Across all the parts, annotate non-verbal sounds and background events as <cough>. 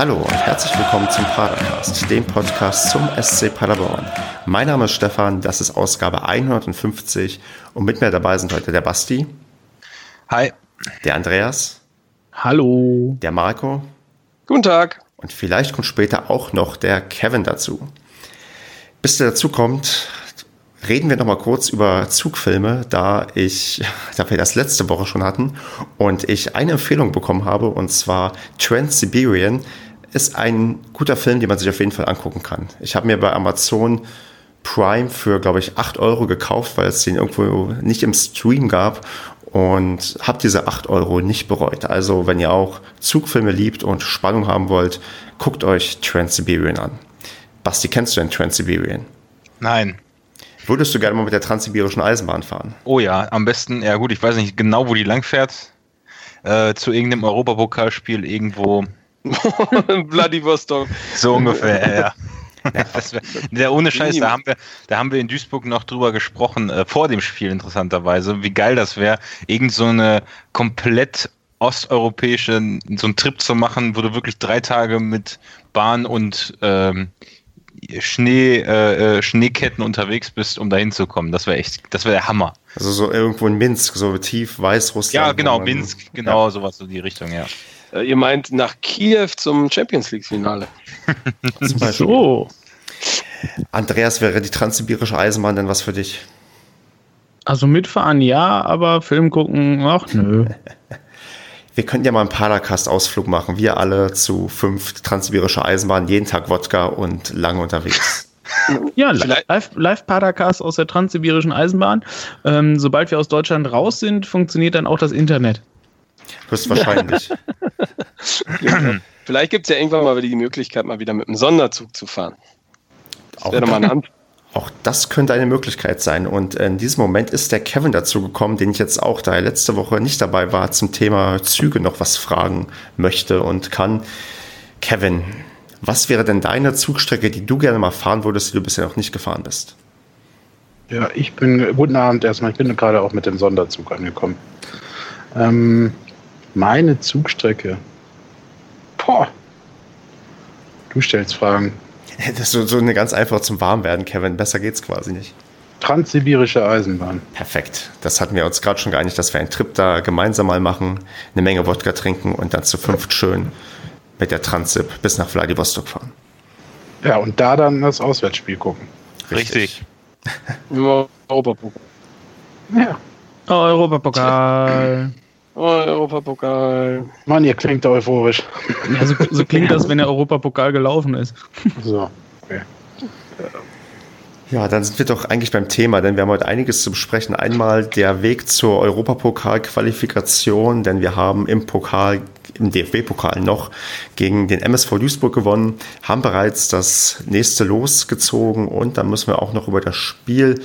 Hallo und herzlich willkommen zum Padercast, dem Podcast zum SC Paderborn. Mein Name ist Stefan, das ist Ausgabe 150 und mit mir dabei sind heute der Basti. Hi. Der Andreas. Hallo. Der Marco. Guten Tag. Und vielleicht kommt später auch noch der Kevin dazu. Bis der dazu kommt, reden wir noch mal kurz über Zugfilme, da ich, <laughs> da wir das letzte Woche schon hatten und ich eine Empfehlung bekommen habe und zwar Trans-Siberian ist ein guter Film, den man sich auf jeden Fall angucken kann. Ich habe mir bei Amazon Prime für, glaube ich, 8 Euro gekauft, weil es den irgendwo nicht im Stream gab und habe diese 8 Euro nicht bereut. Also wenn ihr auch Zugfilme liebt und Spannung haben wollt, guckt euch Trans-Siberian an. Basti, kennst du denn Trans-Siberian? Nein. Würdest du gerne mal mit der transsibirischen Eisenbahn fahren? Oh ja, am besten, ja gut, ich weiß nicht genau, wo die langfährt. Äh, zu irgendeinem Europapokalspiel irgendwo. <laughs> Vladivostok. So ungefähr, ja. <laughs> Der ohne Scheiß, da haben wir, da haben wir in Duisburg noch drüber gesprochen, äh, vor dem Spiel interessanterweise, wie geil das wäre, irgend so eine komplett osteuropäische, so einen Trip zu machen, wo du wirklich drei Tage mit Bahn und ähm, Schnee, äh, äh, Schneeketten unterwegs bist, um da hinzukommen. Das wäre echt, das wäre der Hammer. Also so irgendwo in Minsk, so tief Weißrussland. Ja, genau, Minsk, genau, ja. sowas, so die Richtung, ja. Äh, ihr meint nach Kiew zum Champions League-Finale. <laughs> so. Andreas, wäre die transsibirische Eisenbahn denn was für dich? Also mitfahren ja, aber Film gucken, ach nö. <laughs> Wir könnten ja mal einen Padercast-Ausflug machen. Wir alle zu fünf transsibirische Eisenbahn, jeden Tag Wodka und lange unterwegs. <laughs> Ja, live, live aus der transsibirischen Eisenbahn. Ähm, sobald wir aus Deutschland raus sind, funktioniert dann auch das Internet. Höchstwahrscheinlich. <laughs> vielleicht gibt es ja irgendwann mal wieder die Möglichkeit, mal wieder mit einem Sonderzug zu fahren. Das wäre mal. Auch das könnte eine Möglichkeit sein. Und in diesem Moment ist der Kevin dazu gekommen, den ich jetzt auch, da er letzte Woche nicht dabei war, zum Thema Züge noch was fragen möchte und kann. Kevin, was wäre denn deine Zugstrecke, die du gerne mal fahren würdest, die du bisher noch nicht gefahren bist? Ja, ich bin, guten Abend erstmal, ich bin gerade auch mit dem Sonderzug angekommen. Ähm, meine Zugstrecke. Boah. Du stellst Fragen. <laughs> Das ist so, eine ganz einfach zum Warmwerden, Kevin. Besser geht's quasi nicht. Transsibirische Eisenbahn. Perfekt. Das hatten wir uns gerade schon geeinigt, dass wir einen Trip da gemeinsam mal machen, eine Menge Wodka trinken und dann zu fünft schön mit der Transip bis nach Vladivostok fahren. Ja, und da dann das Auswärtsspiel gucken. Richtig. Europapokal. Ja. Europapokal. Europapokal. Mann, ihr klingt euphorisch. Ja, so, so klingt das, wenn der Europapokal gelaufen ist. So, okay. Ja, dann sind wir doch eigentlich beim Thema, denn wir haben heute einiges zu besprechen. Einmal der Weg zur Europapokal-Qualifikation, denn wir haben im Pokal, im DFB-Pokal noch gegen den MSV Duisburg gewonnen, haben bereits das nächste Los gezogen und dann müssen wir auch noch über das Spiel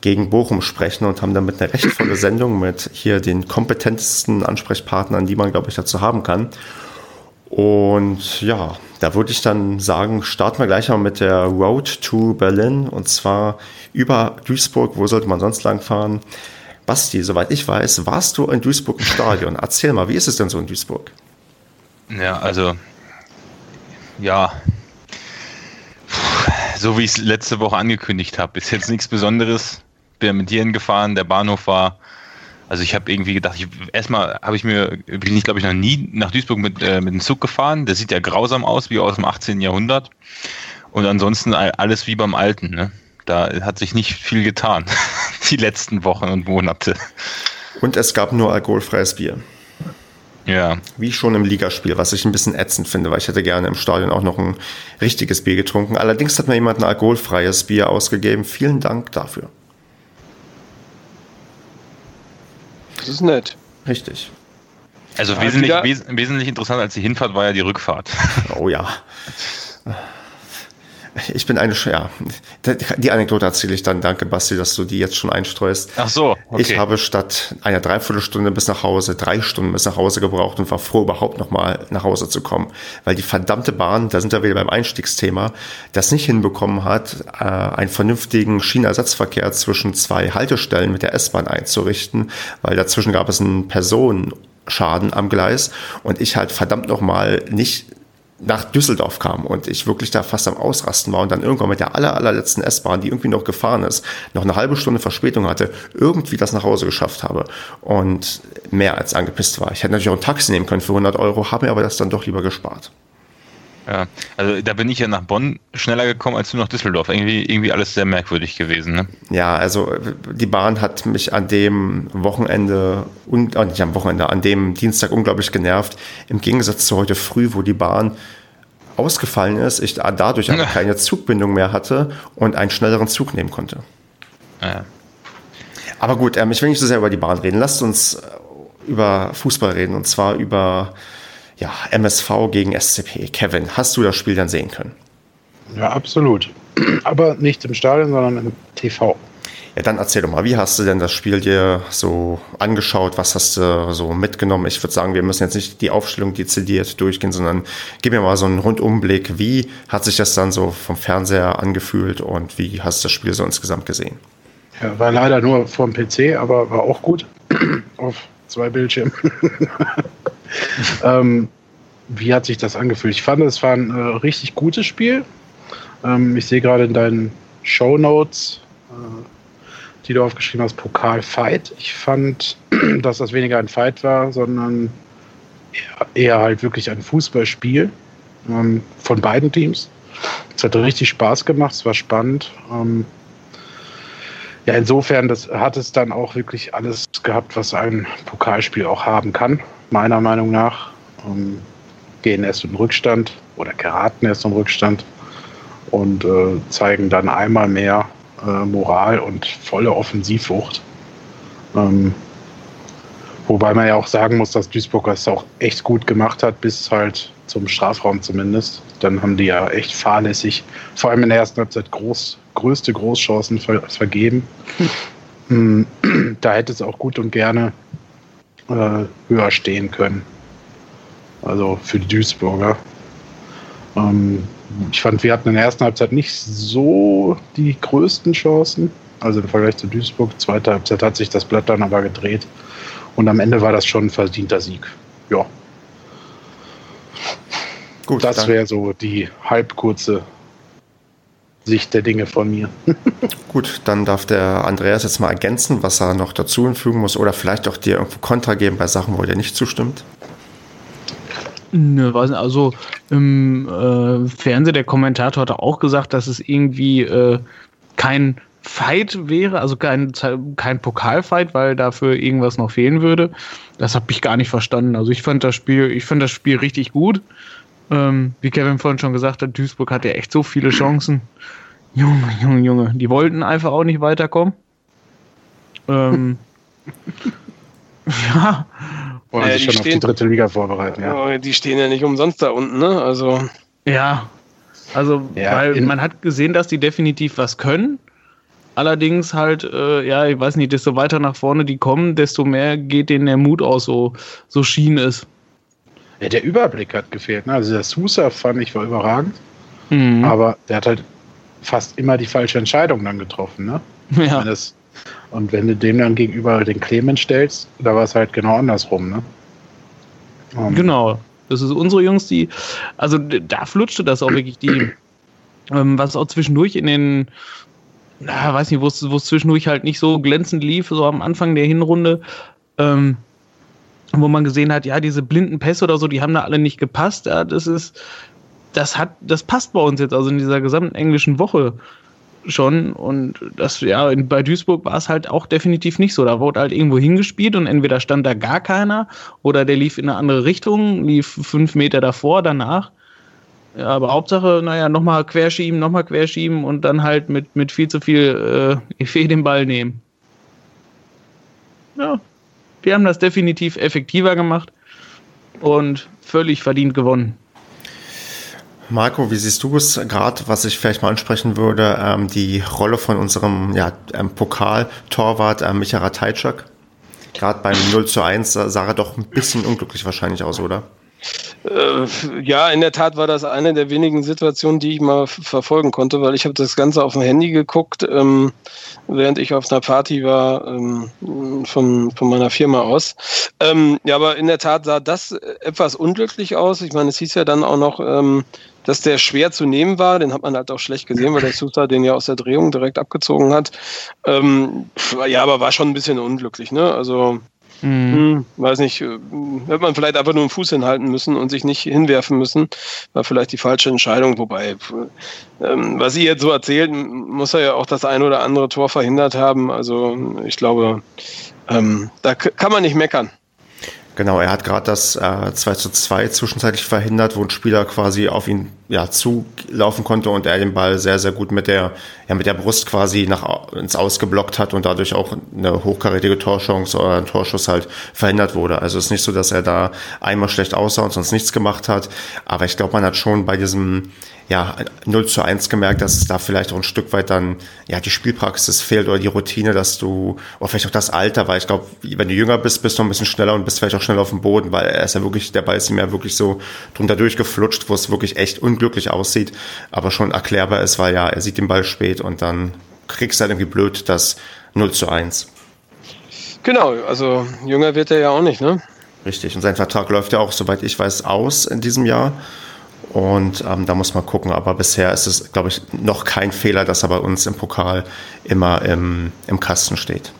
gegen Bochum sprechen und haben damit eine recht volle Sendung mit hier den kompetentesten Ansprechpartnern, die man, glaube ich, dazu haben kann. Und ja, da würde ich dann sagen, starten wir gleich mal mit der Road to Berlin und zwar über Duisburg. Wo sollte man sonst lang fahren? Basti, soweit ich weiß, warst du in Duisburg im Stadion. Erzähl mal, wie ist es denn so in Duisburg? Ja, also, ja, so wie ich es letzte Woche angekündigt habe, ist jetzt nichts Besonderes bin mit dir hingefahren, der Bahnhof war. Also ich habe irgendwie gedacht, ich, erstmal habe ich mir, bin ich glaube ich noch nie nach Duisburg mit, äh, mit dem Zug gefahren. Der sieht ja grausam aus, wie aus dem 18. Jahrhundert. Und ansonsten alles wie beim Alten. Ne? Da hat sich nicht viel getan, <laughs> die letzten Wochen und Monate. Und es gab nur alkoholfreies Bier. Ja. Wie schon im Ligaspiel, was ich ein bisschen ätzend finde, weil ich hätte gerne im Stadion auch noch ein richtiges Bier getrunken. Allerdings hat mir jemand ein alkoholfreies Bier ausgegeben. Vielen Dank dafür. Das ist nett. Richtig. Also ja, wesentlich, wes wesentlich interessanter als die Hinfahrt war ja die Rückfahrt. Oh ja. <laughs> Ich bin eine, ja, die Anekdote erzähle ich dann. Danke, Basti, dass du die jetzt schon einstreust. Ach so, okay. Ich habe statt einer Dreiviertelstunde bis nach Hause drei Stunden bis nach Hause gebraucht und war froh, überhaupt nochmal nach Hause zu kommen. Weil die verdammte Bahn, da sind wir wieder beim Einstiegsthema, das nicht hinbekommen hat, äh, einen vernünftigen Schienenersatzverkehr zwischen zwei Haltestellen mit der S-Bahn einzurichten, weil dazwischen gab es einen Personenschaden am Gleis und ich halt verdammt nochmal nicht nach Düsseldorf kam und ich wirklich da fast am Ausrasten war und dann irgendwann mit der aller, allerletzten S-Bahn, die irgendwie noch gefahren ist, noch eine halbe Stunde Verspätung hatte, irgendwie das nach Hause geschafft habe und mehr als angepisst war. Ich hätte natürlich auch ein Taxi nehmen können für 100 Euro, habe mir aber das dann doch lieber gespart. Ja, also da bin ich ja nach Bonn schneller gekommen als du nach Düsseldorf. Irgendwie, irgendwie alles sehr merkwürdig gewesen. Ne? Ja, also die Bahn hat mich an dem Wochenende und äh, nicht am Wochenende, an dem Dienstag unglaublich genervt. Im Gegensatz zu heute früh, wo die Bahn ausgefallen ist, ich dadurch aber <laughs> keine Zugbindung mehr hatte und einen schnelleren Zug nehmen konnte. Ja. Aber gut, ähm, ich will nicht so sehr über die Bahn reden. Lasst uns äh, über Fußball reden und zwar über ja, MSV gegen SCP. Kevin, hast du das Spiel dann sehen können? Ja, absolut. Aber nicht im Stadion, sondern im TV. Ja, dann erzähl doch mal, wie hast du denn das Spiel dir so angeschaut? Was hast du so mitgenommen? Ich würde sagen, wir müssen jetzt nicht die Aufstellung dezidiert durchgehen, sondern gib mir mal so einen Rundumblick. Wie hat sich das dann so vom Fernseher angefühlt und wie hast du das Spiel so insgesamt gesehen? Ja, war leider nur vom PC, aber war auch gut. <clears throat> Auf zwei Bildschirmen. <laughs> <laughs> ähm, wie hat sich das angefühlt? Ich fand, es war ein äh, richtig gutes Spiel. Ähm, ich sehe gerade in deinen Show Notes, äh, die du aufgeschrieben hast, Pokal Fight. Ich fand, <clears throat> dass das weniger ein Fight war, sondern eher, eher halt wirklich ein Fußballspiel ähm, von beiden Teams. Es hat richtig Spaß gemacht, es war spannend. Ja, insofern das hat es dann auch wirklich alles gehabt, was ein Pokalspiel auch haben kann, meiner Meinung nach. Ähm, gehen erst in Rückstand oder geraten erst in Rückstand und äh, zeigen dann einmal mehr äh, Moral und volle Offensivwucht. Ähm, wobei man ja auch sagen muss, dass Duisburg das auch echt gut gemacht hat, bis halt zum Strafraum zumindest. Dann haben die ja echt fahrlässig, vor allem in der ersten Halbzeit, groß, größte Großchancen ver vergeben. Hm. da hätte es auch gut und gerne äh, höher stehen können. Also für die Duisburger. Ähm, ich fand, wir hatten in der ersten Halbzeit nicht so die größten Chancen. Also im Vergleich zu Duisburg. Zweite Halbzeit hat sich das Blatt dann aber gedreht. Und am Ende war das schon ein verdienter Sieg. Ja. Gut, das wäre so die halbkurze Sicht der Dinge von mir. <laughs> Gut, dann darf der Andreas jetzt mal ergänzen, was er noch dazu hinfügen muss oder vielleicht auch dir irgendwo Kontra geben bei Sachen, wo er nicht zustimmt. Ne, weiß nicht, also im äh, Fernsehen, der Kommentator hat auch gesagt, dass es irgendwie äh, kein Fight wäre, also kein, kein Pokalfight, weil dafür irgendwas noch fehlen würde. Das habe ich gar nicht verstanden. Also ich fand das Spiel, ich fand das Spiel richtig gut. Ähm, wie Kevin vorhin schon gesagt hat, Duisburg hatte ja echt so viele Chancen. Junge, Junge, Junge. Die wollten einfach auch nicht weiterkommen. Ähm, <laughs> ja, wollen äh, sich schon stehen, auf die dritte Liga vorbereiten, ja. Die stehen ja nicht umsonst da unten, ne? Also. Ja. Also, ja, weil man hat gesehen, dass die definitiv was können. Allerdings halt, äh, ja, ich weiß nicht, desto weiter nach vorne die kommen, desto mehr geht denen der Mut aus, so, so schien es. Ja, der Überblick hat gefehlt. Ne? Also der Sousa fand ich war überragend. Mhm. Aber der hat halt fast immer die falsche Entscheidung dann getroffen. Ne? <laughs> Ja. Das, und wenn du dem dann gegenüber den Clemens stellst, da war es halt genau andersrum, ne? Um. Ähm. Genau. Das ist unsere Jungs, die, also da flutschte das auch wirklich, die, <clears throat> ähm, was auch zwischendurch in den, na, weiß nicht, wo es zwischendurch halt nicht so glänzend lief, so am Anfang der Hinrunde, ähm, wo man gesehen hat, ja, diese blinden Pässe oder so, die haben da alle nicht gepasst. Ja, das ist, das hat, das passt bei uns jetzt, also in dieser gesamten englischen Woche schon. Und das, ja, bei Duisburg war es halt auch definitiv nicht so. Da wurde halt irgendwo hingespielt und entweder stand da gar keiner oder der lief in eine andere Richtung, lief fünf Meter davor, danach. Ja, aber Hauptsache, naja, nochmal querschieben, nochmal querschieben und dann halt mit, mit viel zu viel äh, <laughs> den Ball nehmen. Ja, die haben das definitiv effektiver gemacht und völlig verdient gewonnen. Marco, wie siehst du es gerade, was ich vielleicht mal ansprechen würde, ähm, die Rolle von unserem ja, ähm, Pokal-Torwart äh, Micha Teitschak? Gerade beim 0 zu 1 sah er doch ein bisschen unglücklich wahrscheinlich aus, oder? Äh, ja, in der Tat war das eine der wenigen Situationen, die ich mal verfolgen konnte, weil ich habe das Ganze auf dem Handy geguckt, ähm, während ich auf einer Party war ähm, von, von meiner Firma aus. Ähm, ja, aber in der Tat sah das etwas unglücklich aus. Ich meine, es hieß ja dann auch noch, ähm, dass der schwer zu nehmen war. Den hat man halt auch schlecht gesehen, weil der Sousa den ja aus der Drehung direkt abgezogen hat. Ähm, ja, aber war schon ein bisschen unglücklich. Ne? Also Mhm. Hm, weiß nicht, äh, hätte man vielleicht einfach nur einen Fuß hinhalten müssen und sich nicht hinwerfen müssen. War vielleicht die falsche Entscheidung. Wobei, ähm, was Sie jetzt so erzählt, muss er ja auch das ein oder andere Tor verhindert haben. Also ich glaube, ähm, da kann man nicht meckern. Genau, er hat gerade das äh, 2 zu 2 zwischenzeitlich verhindert, wo ein Spieler quasi auf ihn ja, zulaufen konnte und er den Ball sehr, sehr gut mit der, ja, mit der Brust quasi nach, ins Ausgeblockt hat und dadurch auch eine hochkarätige Torchance oder ein Torschuss halt verhindert wurde. Also es ist nicht so, dass er da einmal schlecht aussah und sonst nichts gemacht hat. Aber ich glaube, man hat schon bei diesem, ja, 0 zu 1 gemerkt, dass da vielleicht auch ein Stück weit dann ja die Spielpraxis fehlt oder die Routine, dass du, oder vielleicht auch das Alter, weil ich glaube, wenn du jünger bist, bist du ein bisschen schneller und bist vielleicht auch schneller auf dem Boden, weil er ist ja wirklich, der Ball ist ihm ja wirklich so drunter durchgeflutscht, wo es wirklich echt unglücklich aussieht, aber schon erklärbar ist, weil ja, er sieht den Ball spät und dann kriegst du halt irgendwie blöd das 0 zu 1. Genau, also jünger wird er ja auch nicht, ne? Richtig, und sein Vertrag läuft ja auch, soweit ich weiß, aus in diesem Jahr. Und ähm, da muss man gucken. Aber bisher ist es, glaube ich, noch kein Fehler, dass er bei uns im Pokal immer im, im Kasten steht.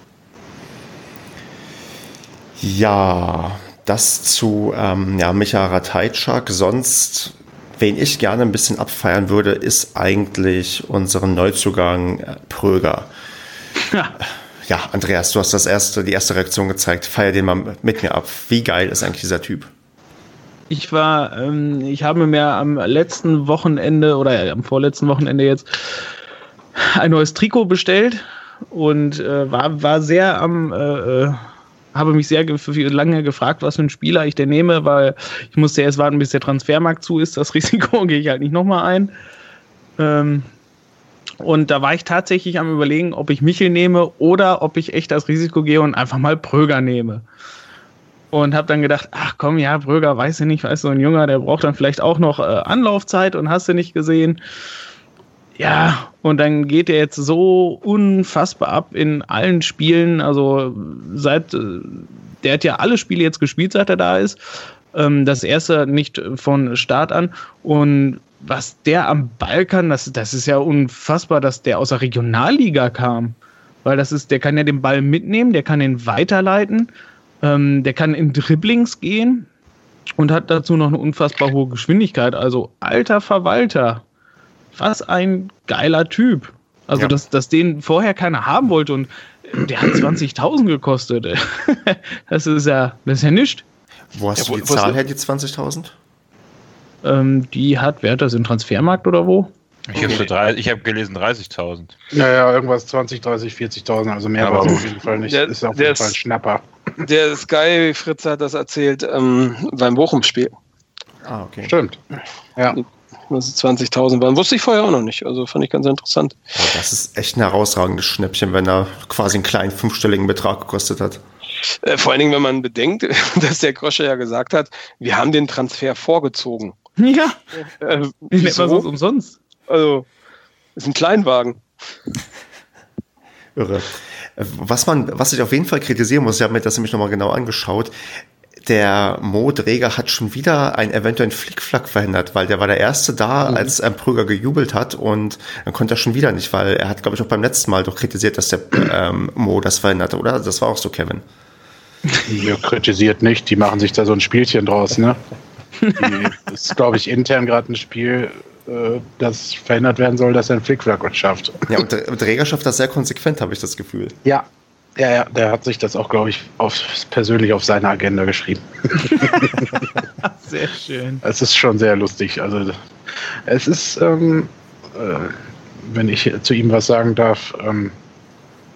Ja, das zu ähm, ja, Micha Ratajczak. Sonst, wen ich gerne ein bisschen abfeiern würde, ist eigentlich unseren Neuzugang äh, Pröger. Ja. ja, Andreas, du hast das erste, die erste Reaktion gezeigt. Feier den mal mit mir ab. Wie geil ist eigentlich dieser Typ? Ich war, ähm, ich habe mir am letzten Wochenende oder am vorletzten Wochenende jetzt ein neues Trikot bestellt und äh, war, war sehr am, äh, äh habe mich sehr lange gefragt, was für ein Spieler ich denn nehme, weil ich musste erst warten, bis der Transfermarkt zu ist. Das <laughs> Risiko gehe ich halt nicht nochmal ein. Ähm, und da war ich tatsächlich am überlegen, ob ich Michel nehme oder ob ich echt das Risiko gehe und einfach mal Pröger nehme und habe dann gedacht, ach komm, ja, Bröger, weiß ich nicht, weiß so ein Junger, der braucht dann vielleicht auch noch äh, Anlaufzeit und hast du nicht gesehen. Ja, und dann geht er jetzt so unfassbar ab in allen Spielen. Also seit, äh, der hat ja alle Spiele jetzt gespielt, seit er da ist. Ähm, das erste nicht von Start an. Und was der am Ball kann, das, das ist ja unfassbar, dass der aus der Regionalliga kam. Weil das ist, der kann ja den Ball mitnehmen, der kann ihn weiterleiten. Ähm, der kann in Dribblings gehen und hat dazu noch eine unfassbar hohe Geschwindigkeit. Also alter Verwalter. Was ein geiler Typ. Also, ja. dass, dass den vorher keiner haben wollte und der hat <clears throat> 20.000 gekostet. <laughs> das ist ja, das ist ja nichts. Wo hast ja, du die Zahl her, die 20.000? Ähm, die hat, wer hat das im Transfermarkt oder wo? Ich habe hab gelesen 30.000. Naja, irgendwas 20, 30, 40.000, also mehr war es auf jeden Fall nicht. Der, ist auf jeden Fall ein Schnapper. Der Sky Fritz hat das erzählt ähm, beim Bochum-Spiel. Ah, okay. Stimmt. Ja. Das 20.000 waren. Wusste ich vorher auch noch nicht. Also fand ich ganz interessant. Oh, das ist echt ein herausragendes Schnäppchen, wenn er quasi einen kleinen fünfstelligen Betrag gekostet hat. Äh, vor allen Dingen, wenn man bedenkt, <laughs> dass der Krosche ja gesagt hat, wir haben den Transfer vorgezogen. <laughs> Ja. Äh, ich nenne so umsonst. Also, ist ein Kleinwagen. Irre. Was man, was ich auf jeden Fall kritisieren muss, ich habe mir das nämlich nochmal genau angeschaut, der Mo Dreger hat schon wieder einen eventuellen Flickflack verhindert, weil der war der Erste da, mhm. als ein Prüger gejubelt hat und dann konnte er schon wieder nicht, weil er hat, glaube ich, auch beim letzten Mal doch kritisiert, dass der ähm, Mo das verhinderte, oder? Das war auch so, Kevin. <laughs> Ja, kritisiert nicht, die machen sich da so ein Spielchen draus, ne? das ist, glaube ich, intern gerade ein Spiel, das verhindert werden soll, dass er einen Flickflack schafft. Ja, und Träger schafft das sehr konsequent, habe ich das Gefühl. Ja, ja, ja, der hat sich das auch, glaube ich, auf, persönlich auf seine Agenda geschrieben. <laughs> sehr schön. Es ist schon sehr lustig. Also, es ist, ähm, äh, wenn ich zu ihm was sagen darf, ähm,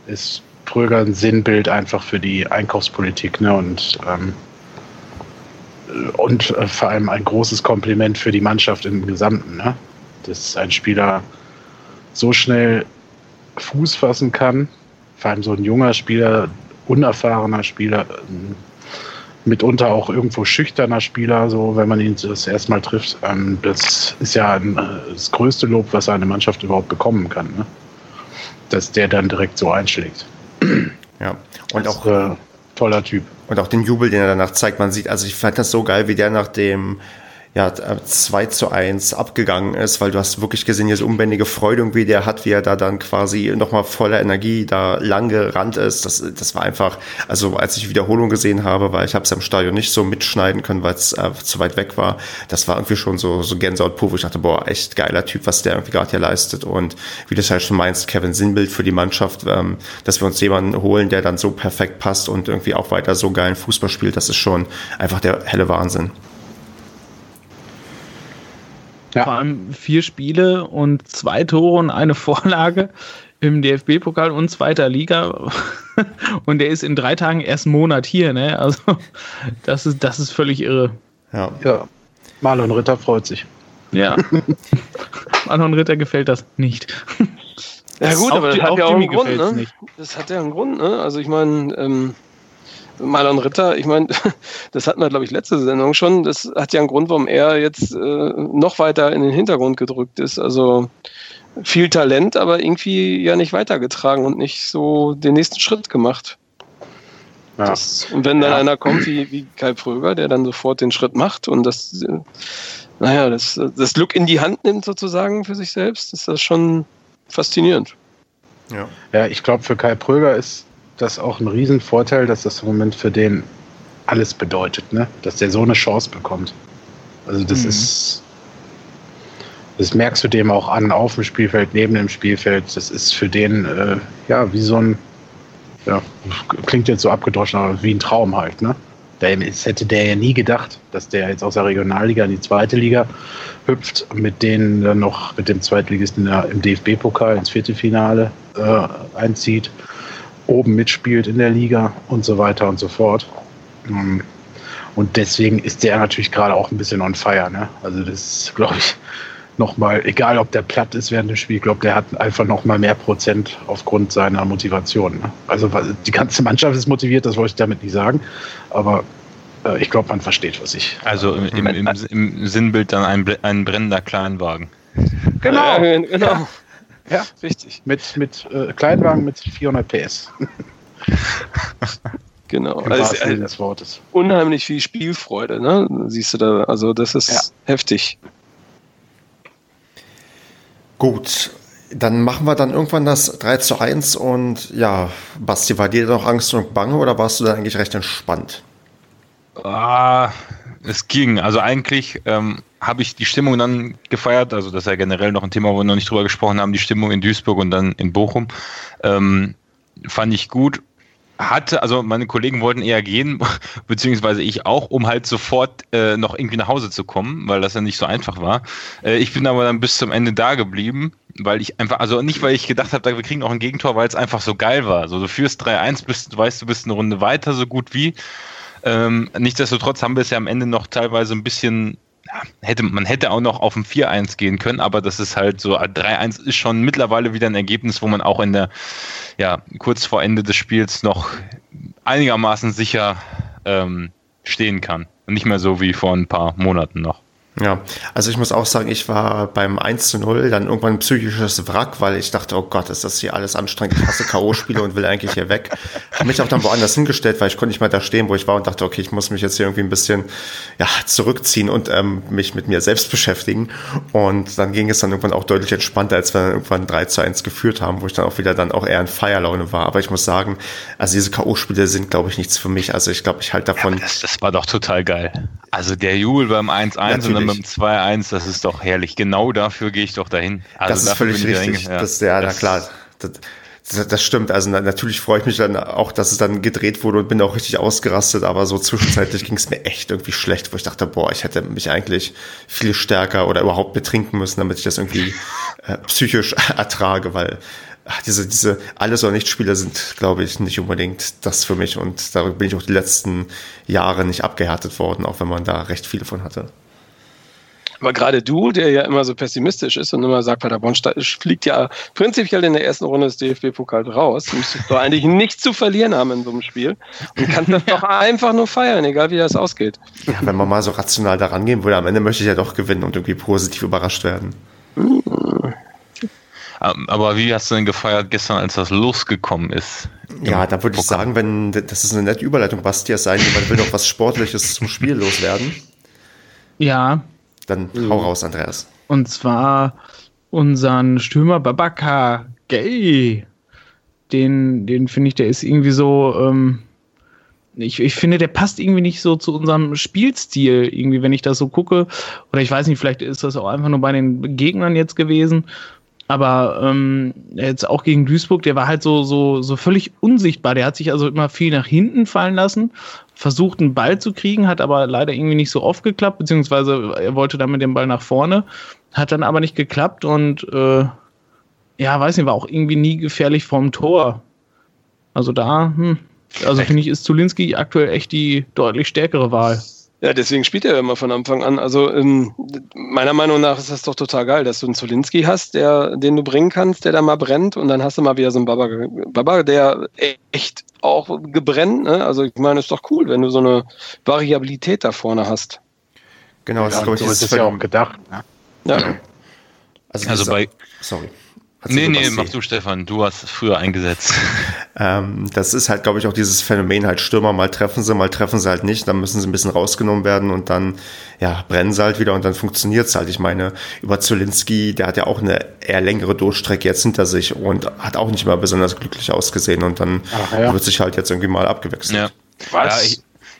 ist Pröger ein Sinnbild einfach für die Einkaufspolitik ne? und ähm, und äh, vor allem ein großes Kompliment für die Mannschaft im Gesamten. Ne? Dass ein Spieler so schnell Fuß fassen kann, vor allem so ein junger Spieler, unerfahrener Spieler, mitunter auch irgendwo schüchterner Spieler, so wenn man ihn das erste Mal trifft. Ähm, das ist ja ein, äh, das größte Lob, was eine Mannschaft überhaupt bekommen kann. Ne? Dass der dann direkt so einschlägt. Ja, und das auch. Äh, toller Typ. Und auch den Jubel, den er danach zeigt, man sieht, also ich fand das so geil, wie der nach dem ja, 2 äh, zu 1 abgegangen ist, weil du hast wirklich gesehen, diese unbändige Freude, irgendwie der hat, wie er da dann quasi nochmal voller Energie da lang gerannt ist. Das, das war einfach, also als ich Wiederholung gesehen habe, weil ich habe es im Stadion nicht so mitschneiden können, weil es äh, zu weit weg war, das war irgendwie schon so, so Gänsehaut pur, wo ich dachte, boah, echt geiler Typ, was der irgendwie gerade hier leistet. Und wie du es halt schon meinst, Kevin Sinnbild für die Mannschaft, ähm, dass wir uns jemanden holen, der dann so perfekt passt und irgendwie auch weiter so geilen Fußball spielt, das ist schon einfach der helle Wahnsinn. Ja. Vor allem vier Spiele und zwei Tore und eine <laughs> Vorlage im DFB-Pokal und zweiter Liga. <laughs> und der ist in drei Tagen erst einen Monat hier, ne? Also das ist, das ist völlig irre. Ja. ja. Marlon Ritter freut sich. Ja. <laughs> Marlon Ritter gefällt das nicht. Ja gut, aber das hat ja auch einen Grund, ne? Das hat ja einen Grund, ne? Also ich meine, ähm, Marlon Ritter, ich meine, <laughs> das hatten wir, glaube ich, letzte Sendung schon. Das hat ja einen Grund, warum er jetzt äh, noch weiter in den Hintergrund gedrückt ist. Also viel Talent, aber irgendwie ja nicht weitergetragen und nicht so den nächsten Schritt gemacht. Ja. Das, und wenn dann ja. einer kommt wie, wie Kai Pröger, der dann sofort den Schritt macht und das, naja, das, das Glück in die Hand nimmt sozusagen für sich selbst, ist das schon faszinierend. Ja, ja ich glaube, für Kai Pröger ist das auch ein Riesenvorteil, dass das im Moment für den alles bedeutet, ne? dass der so eine Chance bekommt. Also das mhm. ist, das merkst du dem auch an, auf dem Spielfeld, neben dem Spielfeld. Das ist für den, äh, ja, wie so ein, ja, klingt jetzt so abgedroschen, aber wie ein Traum halt, ne? Das hätte der ja nie gedacht, dass der jetzt aus der Regionalliga in die zweite Liga hüpft, mit denen dann noch mit dem Zweitligisten im DFB-Pokal ins Viertelfinale äh, einzieht oben mitspielt in der Liga und so weiter und so fort. Ähm, und deswegen ist der natürlich gerade auch ein bisschen on fire. Ne? Also das ist, glaube ich, nochmal, egal ob der platt ist während dem Spiel, ich glaube, der hat einfach nochmal mehr Prozent aufgrund seiner Motivation. Ne? Also die ganze Mannschaft ist motiviert, das wollte ich damit nicht sagen. Aber äh, ich glaube, man versteht, was ich. Also im, im, im, im Sinnbild dann ein, ein brennender Kleinwagen. Genau, genau. Ja. Richtig. Mit, mit äh, Kleinwagen mit 400 PS. <laughs> genau. Also, äh, des Wortes. Unheimlich viel Spielfreude, ne? Siehst du da, also das ist ja. heftig. Gut, dann machen wir dann irgendwann das 3 zu 1 und ja, Basti, war dir noch Angst und Bange oder warst du da eigentlich recht entspannt? Ah, es ging. Also eigentlich ähm, habe ich die Stimmung dann gefeiert, also das ist ja generell noch ein Thema, wo wir noch nicht drüber gesprochen haben, die Stimmung in Duisburg und dann in Bochum. Ähm, fand ich gut. Hatte, also meine Kollegen wollten eher gehen, <laughs> beziehungsweise ich auch, um halt sofort äh, noch irgendwie nach Hause zu kommen, weil das ja nicht so einfach war. Äh, ich bin aber dann bis zum Ende da geblieben, weil ich einfach, also nicht, weil ich gedacht habe, wir kriegen auch ein Gegentor, weil es einfach so geil war. Also du führst 3-1, bist, du weißt, du bist eine Runde weiter, so gut wie. Ähm, nichtsdestotrotz haben wir es ja am Ende noch teilweise ein bisschen ja, hätte, man hätte auch noch auf ein 4-1 gehen können, aber das ist halt so, 3-1 ist schon mittlerweile wieder ein Ergebnis, wo man auch in der, ja, kurz vor Ende des Spiels noch einigermaßen sicher ähm, stehen kann. Nicht mehr so wie vor ein paar Monaten noch. Ja, also ich muss auch sagen, ich war beim 1 zu 0 dann irgendwann ein psychisches Wrack, weil ich dachte, oh Gott, ist das hier alles anstrengend. Ich hasse K.O.-Spiele und will eigentlich hier weg. Habe mich auch dann woanders hingestellt, weil ich konnte nicht mal da stehen, wo ich war und dachte, okay, ich muss mich jetzt hier irgendwie ein bisschen ja, zurückziehen und ähm, mich mit mir selbst beschäftigen. Und dann ging es dann irgendwann auch deutlich entspannter, als wir dann irgendwann 3 zu 1 geführt haben, wo ich dann auch wieder dann auch eher in Feierlaune war. Aber ich muss sagen, also diese K.O.-Spiele sind, glaube ich, nichts für mich. Also ich glaube, ich halte davon. Ja, das, das war doch total geil. Also der Jubel beim 1-1 und dann beim 2-1, das ist doch herrlich. Genau dafür gehe ich doch dahin. Also das ist völlig richtig. Ja. Das, ja, das, na klar. Das, das, stimmt. Also natürlich freue ich mich dann auch, dass es dann gedreht wurde und bin auch richtig ausgerastet, aber so zwischenzeitlich <laughs> ging es mir echt irgendwie schlecht, wo ich dachte, boah, ich hätte mich eigentlich viel stärker oder überhaupt betrinken müssen, damit ich das irgendwie äh, psychisch <laughs> ertrage, weil ach, diese, diese Alles- oder Nicht-Spieler sind, glaube ich, nicht unbedingt das für mich. Und da bin ich auch die letzten Jahre nicht abgehärtet worden, auch wenn man da recht viele von hatte. Aber gerade du, der ja immer so pessimistisch ist und immer sagt, Paderborn fliegt ja prinzipiell in der ersten Runde des DFB-Pokals raus, müsstest du eigentlich nichts zu verlieren haben in so einem Spiel und kannst das <laughs> doch einfach nur feiern, egal wie das ausgeht. Ja, wenn man mal so rational daran gehen würde, am Ende möchte ich ja doch gewinnen und irgendwie positiv überrascht werden. Ähm, aber wie hast du denn gefeiert gestern, als das losgekommen ist? Ja, da würde ich sagen, wenn das ist eine nette Überleitung, Bastias sein, jemand will noch was Sportliches zum Spiel loswerden. Ja. Dann hau raus, Andreas. Und zwar unseren Stürmer Babaka Gay. Den, den finde ich, der ist irgendwie so. Ähm, ich, ich finde, der passt irgendwie nicht so zu unserem Spielstil, irgendwie, wenn ich das so gucke. Oder ich weiß nicht, vielleicht ist das auch einfach nur bei den Gegnern jetzt gewesen. Aber ähm, jetzt auch gegen Duisburg, der war halt so, so, so völlig unsichtbar. Der hat sich also immer viel nach hinten fallen lassen, versucht einen Ball zu kriegen, hat aber leider irgendwie nicht so oft geklappt, beziehungsweise er wollte dann mit dem Ball nach vorne, hat dann aber nicht geklappt und äh, ja, weiß nicht, war auch irgendwie nie gefährlich vorm Tor. Also da, hm, also finde ich, ist Zulinski aktuell echt die deutlich stärkere Wahl. Ja, deswegen spielt er immer von Anfang an. Also ähm, meiner Meinung nach ist das doch total geil, dass du einen Zulinski hast, der, den du bringen kannst, der da mal brennt und dann hast du mal wieder so einen Baba, Baba der echt auch gebrennt. Ne? Also ich meine, ist doch cool, wenn du so eine Variabilität da vorne hast. Genau, das ja, ist, so ist ja auch gedacht. Ne? Ja. Also, also bei, sorry. Nee, nee, mach du, Stefan. Du hast früher eingesetzt. <laughs> Ähm, das ist halt, glaube ich, auch dieses Phänomen halt Stürmer, mal treffen sie, mal treffen sie halt nicht, dann müssen sie ein bisschen rausgenommen werden und dann, ja, brennen sie halt wieder und dann funktioniert es halt. Ich meine, über Zulinski, der hat ja auch eine eher längere Durchstrecke jetzt hinter sich und hat auch nicht mal besonders glücklich ausgesehen und dann ja. wird sich halt jetzt irgendwie mal abgewechselt. Ja. Was? Ja,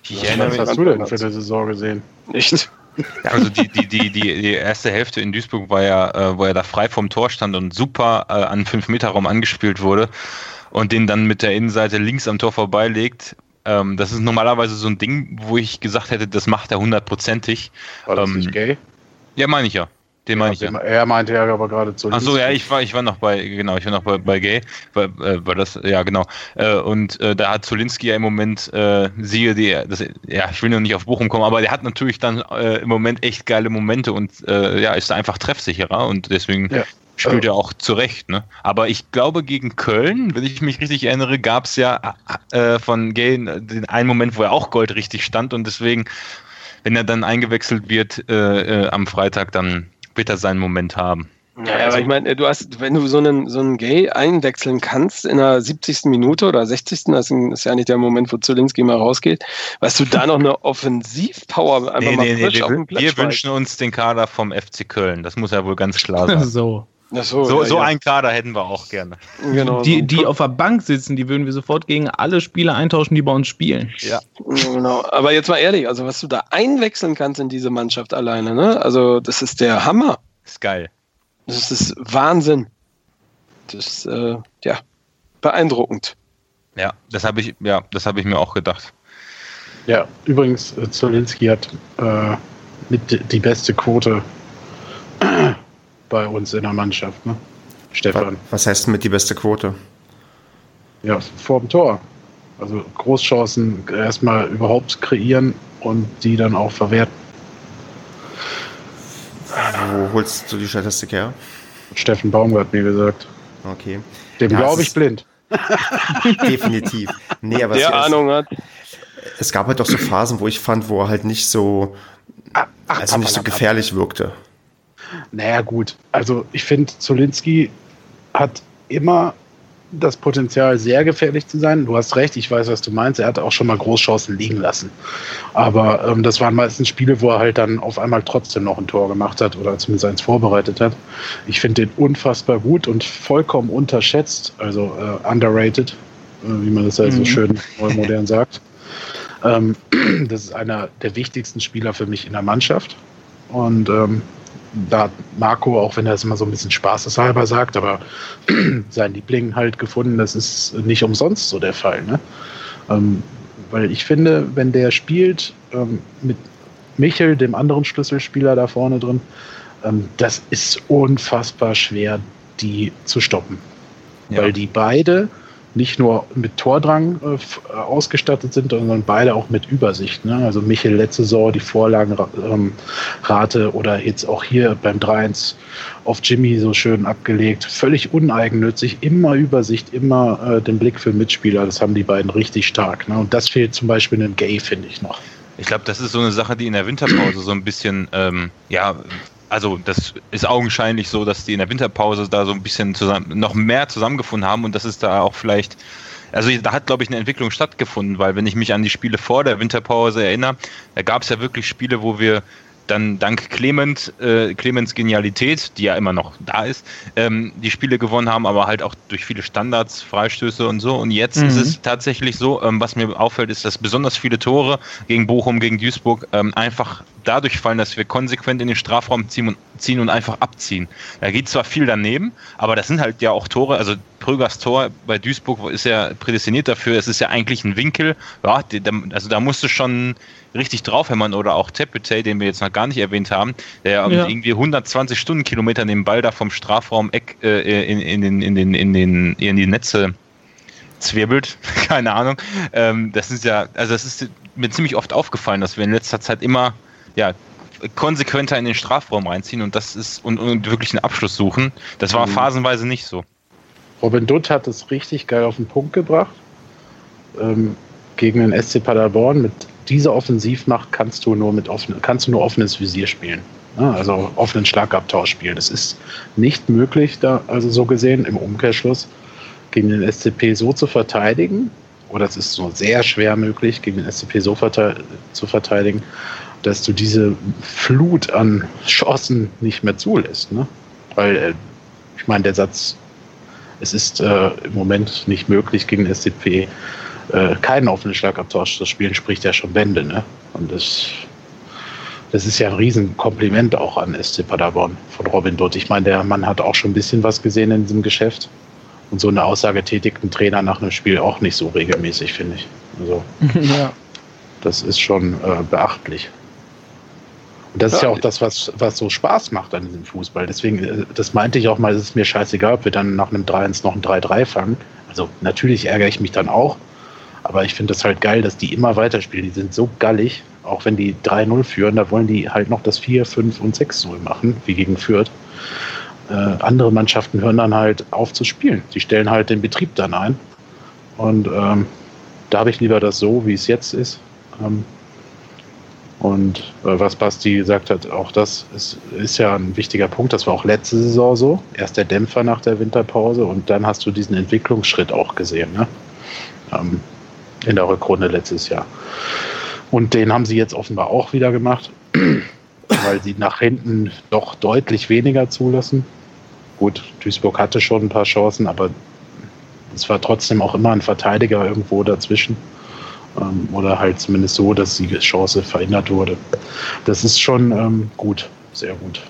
ich, ich Was hast du denn für eine Saison gesehen? Nicht. <laughs> Also die, die, die, die, die erste Hälfte in Duisburg war ja, äh, wo er da frei vom Tor stand und super äh, an 5-Meter-Raum angespielt wurde und den dann mit der Innenseite links am Tor vorbeilegt. Ähm, das ist normalerweise so ein Ding, wo ich gesagt hätte, das macht er hundertprozentig. War das ähm, nicht gay? Ja, meine ich ja. Den meine ich ja. Er meinte ja aber gerade zu. Achso, ja, ich war, ich war noch bei, genau, ich war noch bei, bei Gay, weil, äh, weil das, ja, genau. Äh, und äh, da hat Zolinski ja im Moment, äh, siehe die, das, ja, ich will noch nicht auf Bochum kommen, aber der hat natürlich dann äh, im Moment echt geile Momente und äh, ja, ist einfach treffsicherer und deswegen ja. spielt er auch zurecht, ne? Aber ich glaube, gegen Köln, wenn ich mich richtig erinnere, gab es ja äh, von Gay den einen Moment, wo er auch Gold richtig stand und deswegen, wenn er dann eingewechselt wird äh, äh, am Freitag, dann wird er seinen Moment haben. Ja, aber ich meine, du hast, wenn du so einen, so einen Gay einwechseln kannst in der 70. Minute oder 60. Das ist ja nicht der Moment, wo Zulinski mal rausgeht, weißt du da noch eine Offensivpower einfach nee, mal nee, frisch nee, wir, auf dem Platz Wir wünschen uns den Kader vom FC Köln. Das muss ja wohl ganz klar <laughs> sein. so. So, so, ja, so ja. einen Kader hätten wir auch gerne. Genau, die, die auf der Bank sitzen, die würden wir sofort gegen alle Spieler eintauschen, die bei uns spielen. Ja. Genau. Aber jetzt mal ehrlich, also was du da einwechseln kannst in diese Mannschaft alleine, ne? Also das ist der Hammer. Das ist geil. Das ist Wahnsinn. Das ist äh, ja beeindruckend. Ja, das habe ich, ja, das habe ich mir auch gedacht. Ja, übrigens, äh, Zolinski hat äh, mit die beste Quote bei uns in der Mannschaft, ne? Stefan. Was heißt mit die beste Quote? Ja, vor dem Tor. Also Großchancen erstmal überhaupt kreieren und die dann auch verwerten. Wo holst du die Statistik her? Steffen Baumgart mir gesagt. Okay. Dem ja, glaube ich blind. <laughs> Definitiv. Nee, aber Der Ahnung hat. Es gab halt doch so Phasen, wo ich fand, wo er halt nicht so, also nicht so gefährlich wirkte. Naja, gut. Also ich finde, Zolinski hat immer das Potenzial, sehr gefährlich zu sein. Du hast recht, ich weiß, was du meinst. Er hat auch schon mal Großchancen liegen lassen. Aber ähm, das waren meistens Spiele, wo er halt dann auf einmal trotzdem noch ein Tor gemacht hat oder zumindest eins vorbereitet hat. Ich finde den unfassbar gut und vollkommen unterschätzt, also äh, underrated, äh, wie man das ja mhm. so schön <laughs> modern sagt. Ähm, <clears throat> das ist einer der wichtigsten Spieler für mich in der Mannschaft. Und ähm, da hat Marco, auch wenn er es immer so ein bisschen spaßeshalber sagt, aber <clears throat> sein Liebling halt gefunden, das ist nicht umsonst so der Fall. Ne? Ähm, weil ich finde, wenn der spielt ähm, mit Michel, dem anderen Schlüsselspieler da vorne drin, ähm, das ist unfassbar schwer, die zu stoppen. Ja. Weil die beide nicht nur mit Tordrang äh, ausgestattet sind, sondern beide auch mit Übersicht. Ne? Also Michel letzte Saison die Vorlagenrate ähm, oder jetzt auch hier beim 3-1 auf Jimmy so schön abgelegt. Völlig uneigennützig, immer Übersicht, immer äh, den Blick für Mitspieler. Das haben die beiden richtig stark. Ne? Und das fehlt zum Beispiel in Gay, finde ich noch. Ich glaube, das ist so eine Sache, die in der Winterpause so ein bisschen, ähm, ja, also das ist augenscheinlich so, dass die in der Winterpause da so ein bisschen zusammen, noch mehr zusammengefunden haben und das ist da auch vielleicht, also da hat, glaube ich, eine Entwicklung stattgefunden, weil wenn ich mich an die Spiele vor der Winterpause erinnere, da gab es ja wirklich Spiele, wo wir dann dank Clement, äh, Clemens Genialität, die ja immer noch da ist, ähm, die Spiele gewonnen haben, aber halt auch durch viele Standards, Freistöße und so. Und jetzt mhm. ist es tatsächlich so, ähm, was mir auffällt, ist, dass besonders viele Tore gegen Bochum, gegen Duisburg ähm, einfach dadurch fallen, dass wir konsequent in den Strafraum ziehen und, ziehen und einfach abziehen. Da geht zwar viel daneben, aber das sind halt ja auch Tore, also Prögers Tor bei Duisburg ist ja prädestiniert dafür, es ist ja eigentlich ein Winkel, ja, also da musst du schon richtig draufhämmern oder auch Tepete, den wir jetzt noch gar nicht erwähnt haben, der ja. irgendwie 120 Stundenkilometer den Ball da vom Strafraum Eck äh, in, in, den, in, den, in, den, in die Netze zwirbelt, <laughs> keine Ahnung. Ähm, das ist ja, also das ist mir ziemlich oft aufgefallen, dass wir in letzter Zeit immer ja, konsequenter in den Strafraum reinziehen und das ist und, und wirklich einen Abschluss suchen. Das war mhm. phasenweise nicht so. Robin Dutt hat es richtig geil auf den Punkt gebracht. Ähm, gegen den SC Paderborn mit diese Offensivmacht kannst du nur mit offen, kannst du nur offenes Visier spielen. Ne? Also offenen Schlagabtausch spielen. Das ist nicht möglich, da, also so gesehen, im Umkehrschluss gegen den SCP so zu verteidigen, oder es ist nur sehr schwer möglich, gegen den SCP so zu verteidigen, dass du diese Flut an Chancen nicht mehr zulässt. Ne? Weil, äh, ich meine, der Satz, es ist äh, im Moment nicht möglich, gegen den SCP äh, keinen offenen Schlagabtausch zu spielen, spricht ja schon Bände. Ne? Und das, das ist ja ein Riesenkompliment auch an SC Paderborn von Robin Dutt. Ich meine, der Mann hat auch schon ein bisschen was gesehen in diesem Geschäft. Und so eine Aussage tätigt ein Trainer nach einem Spiel auch nicht so regelmäßig, finde ich. Also, <laughs> ja. Das ist schon äh, beachtlich. Und das ja. ist ja auch das, was, was so Spaß macht an diesem Fußball. Deswegen, äh, das meinte ich auch mal, es ist mir scheißegal, ob wir dann nach einem 3-1 noch ein 3-3 fangen. Also natürlich ärgere ich mich dann auch, aber ich finde das halt geil, dass die immer weiterspielen. Die sind so gallig, auch wenn die 3-0 führen, da wollen die halt noch das 4, 5 und 6-0 machen, wie gegen Fürth. Äh, andere Mannschaften hören dann halt auf zu spielen. Die stellen halt den Betrieb dann ein. Und ähm, da habe ich lieber das so, wie es jetzt ist. Ähm, und äh, was Basti gesagt hat, auch das ist, ist ja ein wichtiger Punkt. Das war auch letzte Saison so. Erst der Dämpfer nach der Winterpause und dann hast du diesen Entwicklungsschritt auch gesehen. Ne? Ähm, in der Rückrunde letztes Jahr. Und den haben sie jetzt offenbar auch wieder gemacht, <clears throat> weil sie nach hinten doch deutlich weniger zulassen. Gut, Duisburg hatte schon ein paar Chancen, aber es war trotzdem auch immer ein Verteidiger irgendwo dazwischen. Ähm, oder halt zumindest so, dass die Chance verhindert wurde. Das ist schon ähm, gut, sehr gut.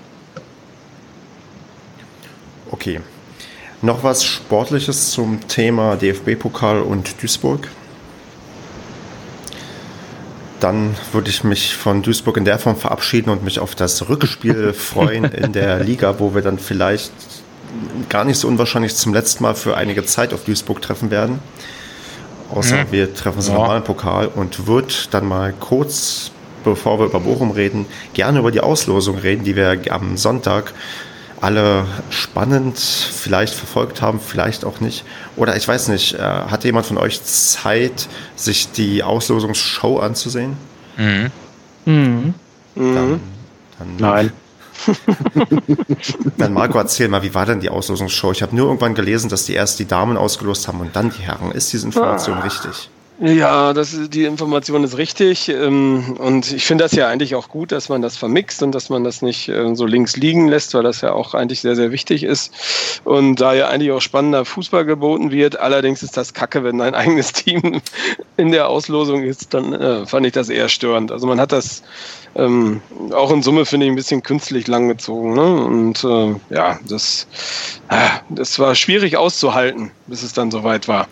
Okay. Noch was Sportliches zum Thema DFB-Pokal und Duisburg? dann würde ich mich von Duisburg in der Form verabschieden und mich auf das Rückspiel <laughs> freuen in der Liga, wo wir dann vielleicht gar nicht so unwahrscheinlich zum letzten Mal für einige Zeit auf Duisburg treffen werden. Außer mhm. wir treffen uns ja. nochmal im Pokal und wird dann mal kurz, bevor wir über Bochum reden, gerne über die Auslosung reden, die wir am Sonntag alle spannend vielleicht verfolgt haben, vielleicht auch nicht. Oder ich weiß nicht, äh, hatte jemand von euch Zeit, sich die Auslosungsshow anzusehen? Mhm. Mhm. Dann, dann Nein. <laughs> dann Marco, erzähl mal, wie war denn die Auslosungsshow? Ich habe nur irgendwann gelesen, dass die erst die Damen ausgelost haben und dann die Herren. Ist diese Information ah. richtig? Ja, das, die Information ist richtig. Ähm, und ich finde das ja eigentlich auch gut, dass man das vermixt und dass man das nicht äh, so links liegen lässt, weil das ja auch eigentlich sehr, sehr wichtig ist. Und da ja eigentlich auch spannender Fußball geboten wird. Allerdings ist das kacke, wenn dein <laughs> eigenes Team in der Auslosung ist, dann äh, fand ich das eher störend. Also man hat das ähm, auch in Summe, finde ich, ein bisschen künstlich langgezogen. Ne? Und äh, ja, das, äh, das war schwierig auszuhalten, bis es dann soweit war.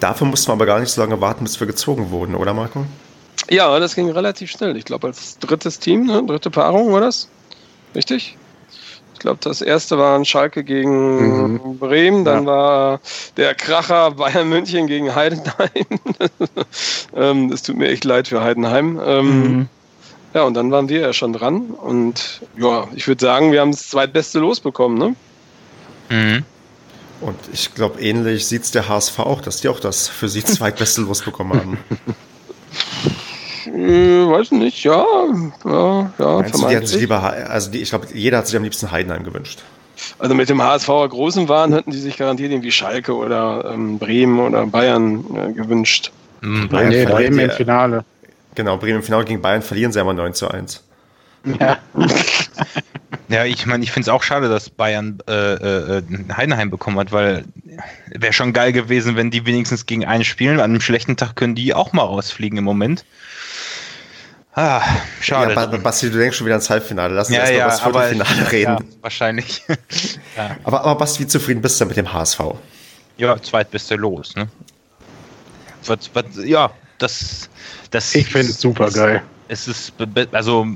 Dafür mussten wir aber gar nicht so lange warten, bis wir gezogen wurden, oder Marco? Ja, das ging relativ schnell. Ich glaube, als drittes Team, ne? dritte Paarung war das. Richtig? Ich glaube, das erste war ein Schalke gegen mhm. Bremen, dann ja. war der Kracher <laughs> Bayern München gegen Heidenheim. <laughs> ähm, es tut mir echt leid für Heidenheim. Ähm, mhm. Ja, und dann waren wir ja schon dran. Und ja, ich würde sagen, wir haben das zweitbeste losbekommen, ne? Mhm. Und ich glaube, ähnlich sieht es der HSV auch, dass die auch das für sie zweitbeste <laughs> losbekommen haben. Äh, weiß nicht, ja. ja, ja Meinst du, die hat sich lieber, also die, ich glaube, jeder hat sich am liebsten Heidenheim gewünscht. Also mit dem HSVer großen Waren hätten die sich garantiert irgendwie Schalke oder ähm, Bremen oder Bayern äh, gewünscht. Mhm, Bayern nee, Bremen im Finale. Genau, Bremen im Finale gegen Bayern verlieren sie einmal 9 zu 1. Ja. <laughs> ja, ich meine, ich finde es auch schade, dass Bayern äh, äh, Heidenheim bekommen hat, weil wäre schon geil gewesen, wenn die wenigstens gegen einen spielen. An einem schlechten Tag können die auch mal rausfliegen im Moment. Ah, schade. Ja, Basti, du denkst schon wieder ans Halbfinale. Lass uns ja, erstmal ja, das Viertelfinale reden. Ja, wahrscheinlich. <laughs> ja. aber, aber Basti, wie zufrieden bist du mit dem HSV? Ja, zweitbeste Los, ne? Was, was, ja, das, das. Ich finde es super geil. Es ist, also,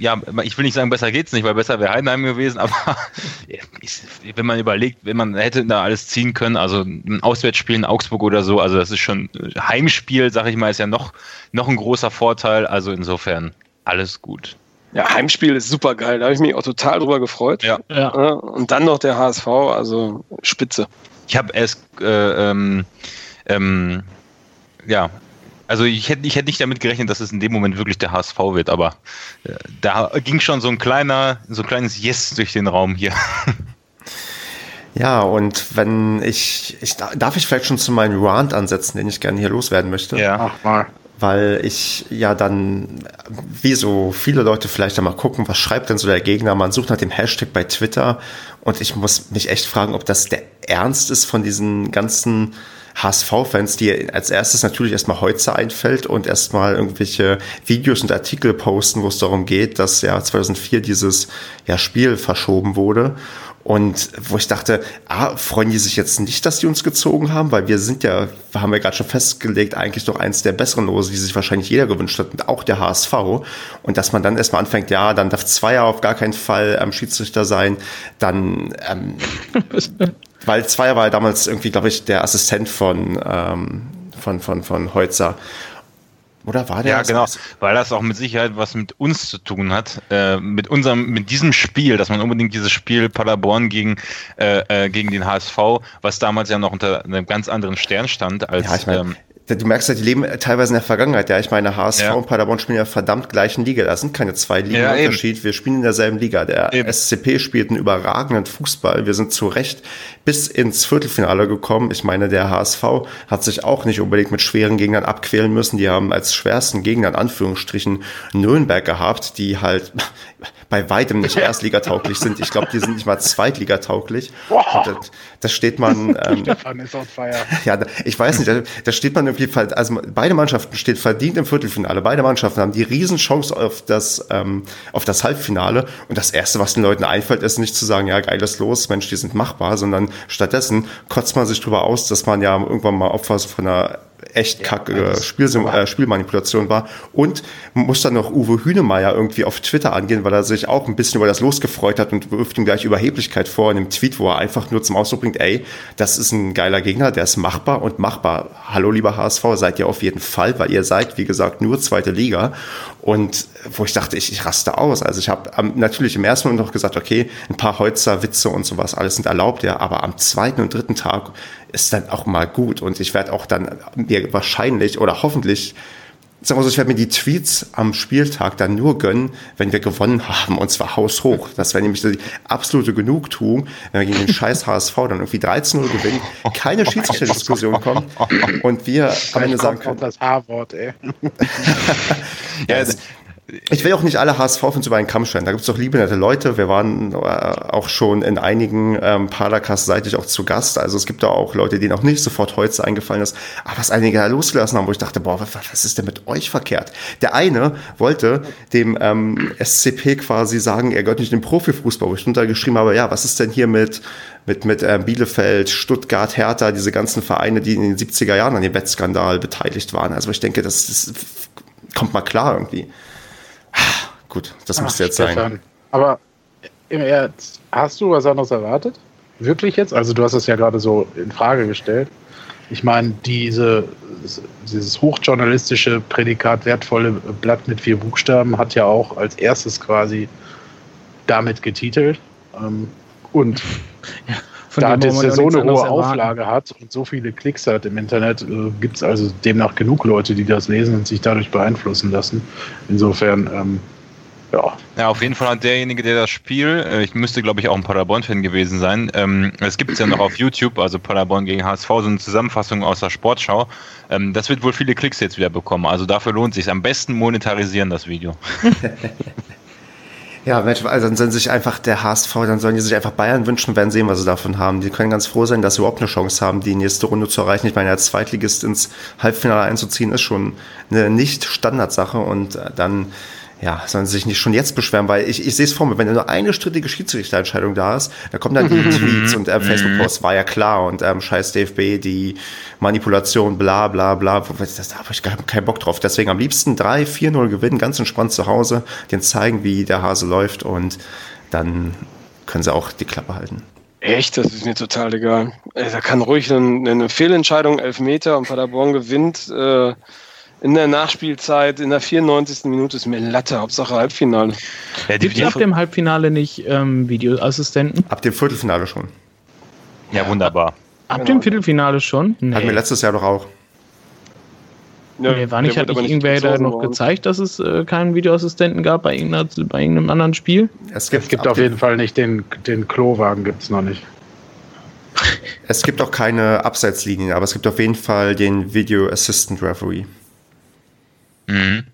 ja, ich will nicht sagen, besser geht's nicht, weil besser wäre Heidenheim gewesen, aber <laughs> wenn man überlegt, wenn man hätte da alles ziehen können, also ein Auswärtsspiel in Augsburg oder so, also das ist schon Heimspiel, sag ich mal, ist ja noch, noch ein großer Vorteil, also insofern alles gut. Ja, Heimspiel ist super geil, da habe ich mich auch total drüber gefreut. Ja. ja. Und dann noch der HSV, also spitze. Ich habe erst, äh, ähm, ähm, ja, also ich hätte, ich hätte nicht damit gerechnet, dass es in dem Moment wirklich der HSV wird, aber äh, da ging schon so ein kleiner, so ein kleines Yes durch den Raum hier. <laughs> Ja, und wenn ich, ich darf ich vielleicht schon zu meinem Rant ansetzen, den ich gerne hier loswerden möchte. Ja. Ach mal. Weil ich ja dann, wie so viele Leute vielleicht einmal gucken, was schreibt denn so der Gegner? Man sucht nach dem Hashtag bei Twitter und ich muss mich echt fragen, ob das der Ernst ist von diesen ganzen HSV-Fans, die als erstes natürlich erstmal Heutzer einfällt und erstmal irgendwelche Videos und Artikel posten, wo es darum geht, dass ja 2004 dieses ja, Spiel verschoben wurde. Und wo ich dachte, ah, freuen die sich jetzt nicht, dass die uns gezogen haben, weil wir sind ja, haben wir gerade schon festgelegt, eigentlich doch eins der besseren Lose, die sich wahrscheinlich jeder gewünscht hat, und auch der HSV. Und dass man dann erstmal anfängt, ja, dann darf Zweier auf gar keinen Fall ähm, Schiedsrichter sein, dann ähm, <laughs> weil Zweier war damals irgendwie, glaube ich, der Assistent von, ähm, von, von, von Heutzer. Oder war der? Ja, genau, weil das auch mit Sicherheit was mit uns zu tun hat, äh, mit unserem, mit diesem Spiel, dass man unbedingt dieses Spiel Paderborn gegen, äh, äh gegen den HSV, was damals ja noch unter einem ganz anderen Stern stand als. Ja, ich mein, ähm, du merkst ja, die leben teilweise in der Vergangenheit. Ja, ich meine, HSV ja. und Paderborn spielen ja verdammt gleichen Liga. Da sind keine zwei Ligen ja, Unterschied. Wir spielen in derselben Liga. Der eben. SCP spielt einen überragenden Fußball. Wir sind zu Recht bis ins Viertelfinale gekommen. Ich meine, der HSV hat sich auch nicht unbedingt mit schweren Gegnern abquälen müssen. Die haben als schwersten Gegner in Anführungsstrichen Nürnberg gehabt, die halt <laughs> bei weitem nicht erstligatauglich sind. Ich glaube, die sind nicht mal zweitligatauglich. Das, das steht man. <laughs> Ähm, <laughs> ja, ich weiß nicht, da, da steht man irgendwie, also beide Mannschaften stehen verdient im Viertelfinale. Beide Mannschaften haben die Riesenchance auf das, ähm, auf das Halbfinale. Und das Erste, was den Leuten einfällt, ist nicht zu sagen, ja, geiles Los, Mensch, die sind machbar, sondern stattdessen kotzt man sich drüber aus, dass man ja irgendwann mal Opfer von einer echt kacke äh, Spiel, äh, Spielmanipulation war. Und muss dann noch Uwe Hünemeyer irgendwie auf Twitter angehen, weil er sich auch ein bisschen über das losgefreut hat und wirft ihm gleich Überheblichkeit vor in einem Tweet, wo er einfach nur zum Ausdruck bringt, ey, das ist ein geiler Gegner, der ist machbar und machbar. Hallo lieber HSV, seid ihr auf jeden Fall, weil ihr seid, wie gesagt, nur zweite Liga. Und wo ich dachte, ich, ich raste aus. Also ich habe natürlich im ersten Moment noch gesagt, okay, ein paar Holzer, Witze und sowas, alles sind erlaubt, ja, aber am zweiten und dritten Tag ist dann auch mal gut. Und ich werde auch dann mir wahrscheinlich oder hoffentlich sagen wir so, ich werde mir die Tweets am Spieltag dann nur gönnen, wenn wir gewonnen haben, und zwar haushoch. Das wäre nämlich die absolute Genugtuung, wenn wir gegen den <laughs> scheiß HSV dann irgendwie 13-0 gewinnen, keine Schiedsrichterdiskussion <laughs> kommt und wir am Ende sagen können. das H-Wort, ey. <laughs> ja, ich will auch nicht alle HSV-Fans über einen Kamm stellen. Da gibt es doch liebe, nette Leute. Wir waren äh, auch schon in einigen ähm, Paracast-seitig auch zu Gast. Also es gibt da auch Leute, denen auch nicht sofort heute eingefallen ist. Aber was einige da losgelassen haben, wo ich dachte, boah, was, was ist denn mit euch verkehrt? Der eine wollte dem ähm, SCP quasi sagen, er gehört nicht den Profifußball, wo ich untergeschrieben habe, ja, was ist denn hier mit mit, mit äh, Bielefeld, Stuttgart, Hertha, diese ganzen Vereine, die in den 70er Jahren an dem Wettskandal beteiligt waren. Also ich denke, das, das kommt mal klar irgendwie. Gut, das Ach, müsste jetzt Stefan. sein. Aber im Ernst, hast du was anderes erwartet? Wirklich jetzt? Also du hast es ja gerade so in Frage gestellt. Ich meine, diese, dieses hochjournalistische Prädikat wertvolle Blatt mit vier Buchstaben hat ja auch als erstes quasi damit getitelt. Ähm, und <laughs> ja, da das so eine hohe Auflage hat und so viele Klicks hat im Internet, äh, gibt es also demnach genug Leute, die das lesen und sich dadurch beeinflussen lassen. Insofern ähm, ja. Ja, auf jeden Fall hat derjenige, der das Spiel, äh, ich müsste glaube ich auch ein Paderborn-Fan gewesen sein, ähm, es gibt es ja noch auf YouTube, also Paderborn gegen HSV, so eine Zusammenfassung aus der Sportschau. Ähm, das wird wohl viele Klicks jetzt wieder bekommen, also dafür lohnt es sich. Am besten monetarisieren das Video. <laughs> Ja, Mensch, also dann sollen sich einfach der HSV, dann sollen die sich einfach Bayern wünschen, werden sehen, was sie davon haben. Die können ganz froh sein, dass sie überhaupt eine Chance haben, die nächste Runde zu erreichen. Ich meine, als Zweitligist ins Halbfinale einzuziehen, ist schon eine nicht Standardsache und äh, dann ja, sollen sie sich nicht schon jetzt beschweren, weil ich, ich sehe es vor mir, wenn nur eine strittige Schiedsrichterentscheidung da ist, dann kommen dann die <laughs> Tweets und äh, Facebook-Posts, war ja klar und ähm, scheiß DFB, die Manipulation, bla bla bla, da habe ich gar keinen Bock drauf. Deswegen am liebsten 3, 4-0 gewinnen, ganz entspannt zu Hause, denen zeigen, wie der Hase läuft und dann können sie auch die Klappe halten. Echt? Das ist mir total egal. Da kann ruhig eine, eine Fehlentscheidung, Elfmeter und Paderborn gewinnt. Äh in der Nachspielzeit, in der 94. Minute ist mir Latte, Hauptsache Halbfinale. Ja, Gibt es ab dem Halbfinale nicht ähm, Videoassistenten? Ab dem Viertelfinale schon. Ja, wunderbar. Ab genau. dem Viertelfinale schon? Nee. Hatten wir letztes Jahr doch auch. Ja, nee, war nicht, hat nicht irgendwer da noch gezeigt, dass es äh, keinen Videoassistenten gab bei, bei irgendeinem anderen Spiel? Es gibt, es gibt auf jeden Fall nicht den, den Klowagen, gibt es noch nicht. Es gibt auch keine Abseitslinien, aber es gibt auf jeden Fall den Video Assistant Referee. Mhm.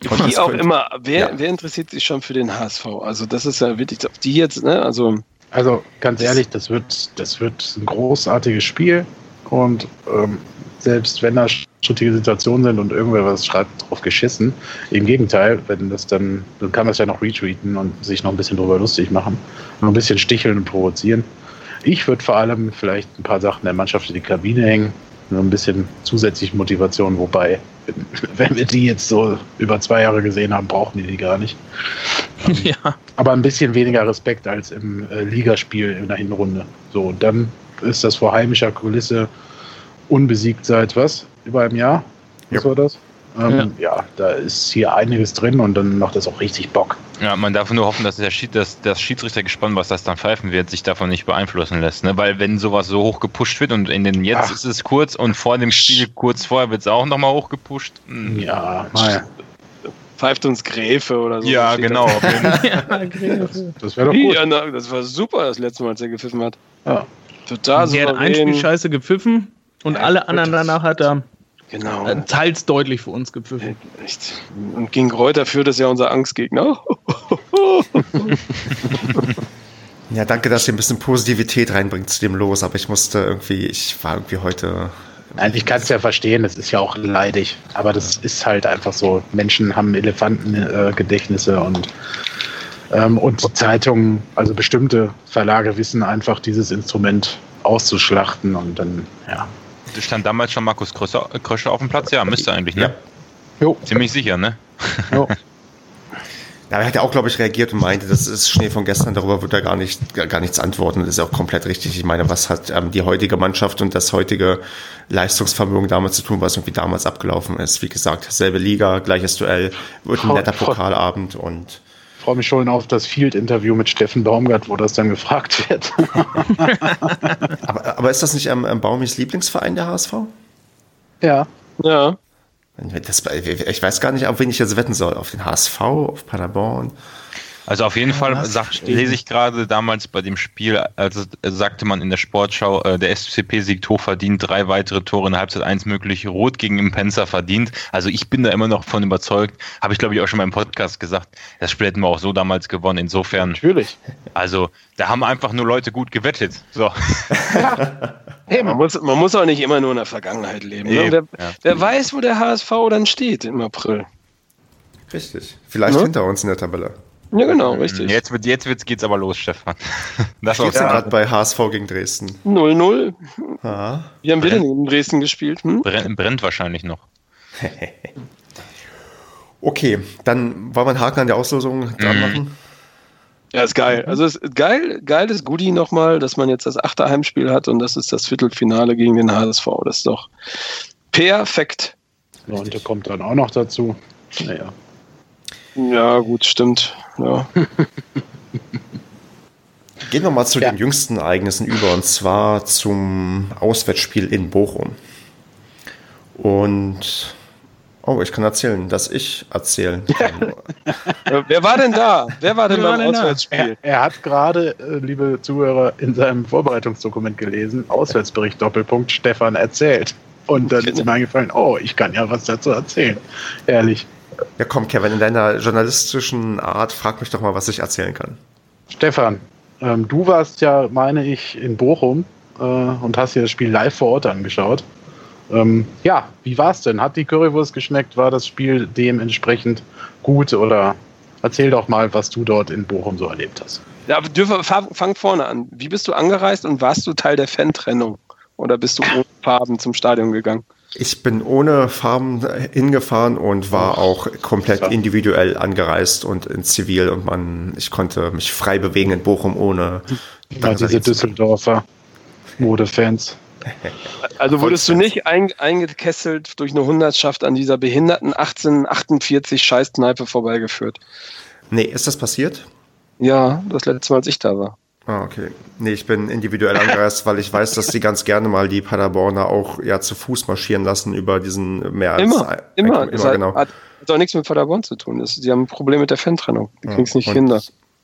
Wie auch immer, wer, ja. wer interessiert sich schon für den HSV? Also das ist ja wirklich, auf die jetzt, ne? Also, also ganz ehrlich, das wird, das wird ein großartiges Spiel und ähm, selbst wenn da schrittige Situationen sind und irgendwer was schreibt, drauf geschissen. Im Gegenteil, wenn das dann, dann kann man es ja noch retweeten und sich noch ein bisschen drüber lustig machen, noch ein bisschen sticheln und provozieren. Ich würde vor allem vielleicht ein paar Sachen der Mannschaft in die Kabine hängen, nur ein bisschen zusätzliche Motivation, wobei, <laughs> wenn wir die jetzt so über zwei Jahre gesehen haben, brauchen die die gar nicht. <laughs> ja. Aber ein bisschen weniger Respekt als im äh, Ligaspiel in der Hinrunde. So, und dann ist das vor heimischer Kulisse unbesiegt seit was? Über einem Jahr? Was ja. war das? Ähm, ja. ja. da ist hier einiges drin und dann macht das auch richtig Bock. Ja, man darf nur hoffen, dass der Schied, das, das Schiedsrichtergespann, was das dann pfeifen wird, sich davon nicht beeinflussen lässt. Ne? Weil wenn sowas so hoch gepusht wird und in den jetzt Ach. ist es kurz und vor dem Spiel kurz vorher wird es auch nochmal hoch gepusht. Hm. Ja, mal. Pfeift uns Gräfe oder so. Ja, genau. <laughs> ja, Das wäre doch gut. Ja, na, das war super, das letzte Mal, als er gepfiffen hat. Ja. Total super. Der hat ein Spiel scheiße gepfiffen und ja, alle anderen danach hat er Genau. Äh, teils deutlich für uns gepfiffen. Echt. Und gegen Reuter führt das ja unser Angstgegner. <laughs> ja, danke, dass ihr ein bisschen Positivität reinbringt zu dem Los, aber ich musste irgendwie, ich war irgendwie heute. Nein, ich kann es ja verstehen, es ist ja auch leidig, aber das ist halt einfach so. Menschen haben Elefantengedächtnisse äh, und ähm, und die Zeitungen, also bestimmte Verlage wissen einfach, dieses Instrument auszuschlachten und dann, ja, stand damals schon Markus Krösche auf dem Platz? Ja, müsste eigentlich, ne? Ja. Jo. Ziemlich sicher, ne? Jo. <laughs> Ja, er hat ja auch, glaube ich, reagiert und meinte, das ist Schnee von gestern, darüber wird er gar, nicht, gar nichts antworten. Das ist auch komplett richtig. Ich meine, was hat ähm, die heutige Mannschaft und das heutige Leistungsvermögen damals zu tun, was irgendwie damals abgelaufen ist? Wie gesagt, selbe Liga, gleiches Duell, wird ein netter Pokalabend und freue mich schon auf das Field-Interview mit Steffen Baumgart, wo das dann gefragt wird. <laughs> aber, aber, ist das nicht ähm, Baumis Lieblingsverein, der HSV? Ja. Ja. Das, ich weiß gar nicht, auf wen ich jetzt wetten soll. Auf den HSV, auf Paderborn. Also auf jeden ja, Fall sagt, lese ich gerade damals bei dem Spiel, also sagte man in der Sportschau, äh, der SCP siegt hoch verdient, drei weitere Tore in Halbzeit 1 möglich, Rot gegen Impenza verdient. Also ich bin da immer noch von überzeugt, habe ich glaube ich auch schon mal im Podcast gesagt, das Spiel hätten wir auch so damals gewonnen, insofern. Natürlich. Also da haben einfach nur Leute gut gewettet. So. Ja. <laughs> Hey, man muss, man muss auch nicht immer nur in der Vergangenheit leben. Ne? Wer, ja. wer weiß, wo der HSV dann steht im April. Richtig. Vielleicht ne? hinter uns in der Tabelle. Ja, genau, richtig. Jetzt, wird, jetzt wird's, geht's aber los, Stefan. <laughs> Das steht ja. gerade bei HSV gegen Dresden. 0-0. Wie haben wir denn in Dresden gespielt? Hm? Brennt, brennt wahrscheinlich noch. <laughs> okay, dann wollen wir einen Haken an der Auslosung dran mhm. machen. Ja, ist geil. Also ist geil, geiles Goodie nochmal, dass man jetzt das achte Heimspiel hat und das ist das Viertelfinale gegen den HSV. Das ist doch perfekt. Neunte kommt dann auch noch dazu. Naja. Ja, gut, stimmt. Ja. <laughs> Gehen wir mal zu ja. den jüngsten Ereignissen über und zwar zum Auswärtsspiel in Bochum. Und oh, ich kann erzählen, dass ich erzählen <laughs> kann. Wer war denn da? Wer war denn Wer beim war denn Auswärtsspiel? Er, er, hat gerade, äh, liebe Zuhörer, in seinem Vorbereitungsdokument gelesen, Auswärtsbericht Doppelpunkt Stefan erzählt. Und dann ist ihm eingefallen, oh, ich kann ja was dazu erzählen. Ehrlich. Ja, komm, Kevin, in deiner journalistischen Art, frag mich doch mal, was ich erzählen kann. Stefan, ähm, du warst ja, meine ich, in Bochum äh, und hast dir das Spiel live vor Ort angeschaut. Ähm, ja, wie war es denn? Hat die Currywurst geschmeckt? War das Spiel dementsprechend gut? Oder erzähl doch mal, was du dort in Bochum so erlebt hast. Ja, dürfen, fang vorne an. Wie bist du angereist und warst du Teil der Fantrennung? Oder bist du ohne Farben zum Stadion gegangen? Ich bin ohne Farben hingefahren und war auch komplett individuell angereist und in Zivil und man, ich konnte mich frei bewegen in Bochum ohne. Ja, diese Düsseldorfer Modefans. <laughs> Also wurdest du nicht ein, eingekesselt durch eine Hundertschaft an dieser behinderten 1848 Scheißkneipe vorbeigeführt? Nee, ist das passiert? Ja, das letzte Mal, als ich da war. Ah, okay. Nee, ich bin individuell angereist, weil ich weiß, dass sie ganz gerne mal die Paderborner auch ja zu Fuß marschieren lassen über diesen mehr als immer, ein, immer, ein, immer hat, genau. Hat, hat auch nichts mit Paderborn zu tun. Sie haben ein Problem mit der Fantrennung. Die kriegen es nicht hin.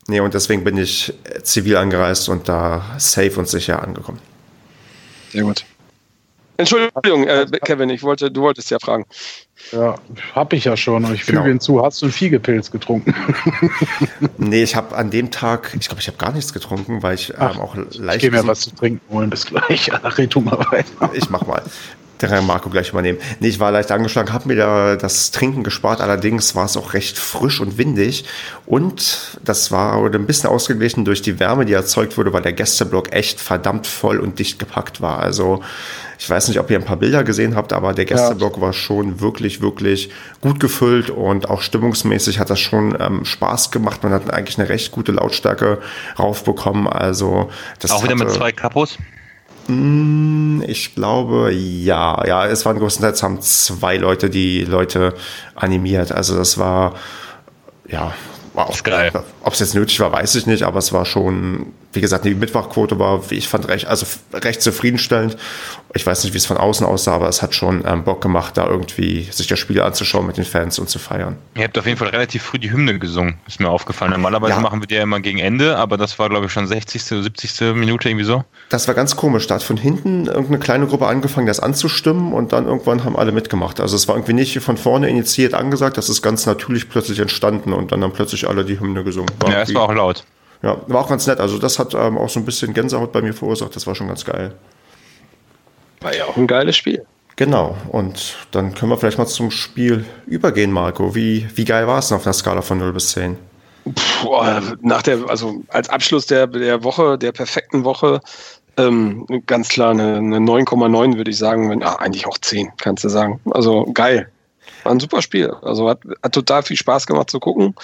Nee, und deswegen bin ich zivil angereist und da safe und sicher angekommen. Sehr gut. Entschuldigung, äh, Kevin, ich wollte, du wolltest ja fragen. Ja, hab ich ja schon. Und ich füge genau. hinzu, hast du einen Fiegepilz getrunken? <laughs> nee, ich habe an dem Tag, ich glaube, ich habe gar nichts getrunken, weil ich ähm, Ach, auch leicht. Ich gehe mir was zu trinken holen, bis gleich. <laughs> Red du mal weiter. Ich mach mal der kann Marco gleich übernehmen. Nee, ich war leicht angeschlagen, habe mir da das Trinken gespart, allerdings war es auch recht frisch und windig und das war ein bisschen ausgeglichen durch die Wärme, die erzeugt wurde, weil der Gästeblock echt verdammt voll und dicht gepackt war. Also ich weiß nicht, ob ihr ein paar Bilder gesehen habt, aber der Gästeblock ja. war schon wirklich, wirklich gut gefüllt und auch stimmungsmäßig hat das schon ähm, Spaß gemacht. Man hat eigentlich eine recht gute Lautstärke raufbekommen. Also das auch wieder mit zwei Kapos? Hm, ich glaube, ja. Ja, es waren größtenteils haben zwei Leute die Leute animiert. Also das war, ja, war auch geil. Ob es jetzt nötig war, weiß ich nicht, aber es war schon wie gesagt, die Mitmachquote war, wie ich fand, recht, also recht zufriedenstellend. Ich weiß nicht, wie es von außen aussah, aber es hat schon ähm, Bock gemacht, da irgendwie sich das Spiel anzuschauen mit den Fans und zu feiern. Ihr habt auf jeden Fall relativ früh die Hymne gesungen, ist mir aufgefallen. Normalerweise ja. machen wir die ja immer gegen Ende, aber das war, glaube ich, schon 60., 70. Minute irgendwie so. Das war ganz komisch. Da hat von hinten irgendeine kleine Gruppe angefangen, das anzustimmen und dann irgendwann haben alle mitgemacht. Also es war irgendwie nicht von vorne initiiert angesagt, das ist ganz natürlich plötzlich entstanden und dann haben plötzlich alle die Hymne gesungen. War ja, es war auch laut. Ja, war auch ganz nett. Also das hat ähm, auch so ein bisschen Gänsehaut bei mir verursacht. Das war schon ganz geil. War ja auch ein geiles Spiel. Genau. Und dann können wir vielleicht mal zum Spiel übergehen, Marco. Wie, wie geil war es denn auf einer Skala von 0 bis 10? Puh, nach der, also als Abschluss der, der Woche, der perfekten Woche, ähm, ganz klar eine, eine 9,9 würde ich sagen. Wenn, ah, eigentlich auch 10, kannst du sagen. Also geil. War ein super Spiel. Also hat, hat total viel Spaß gemacht zu gucken,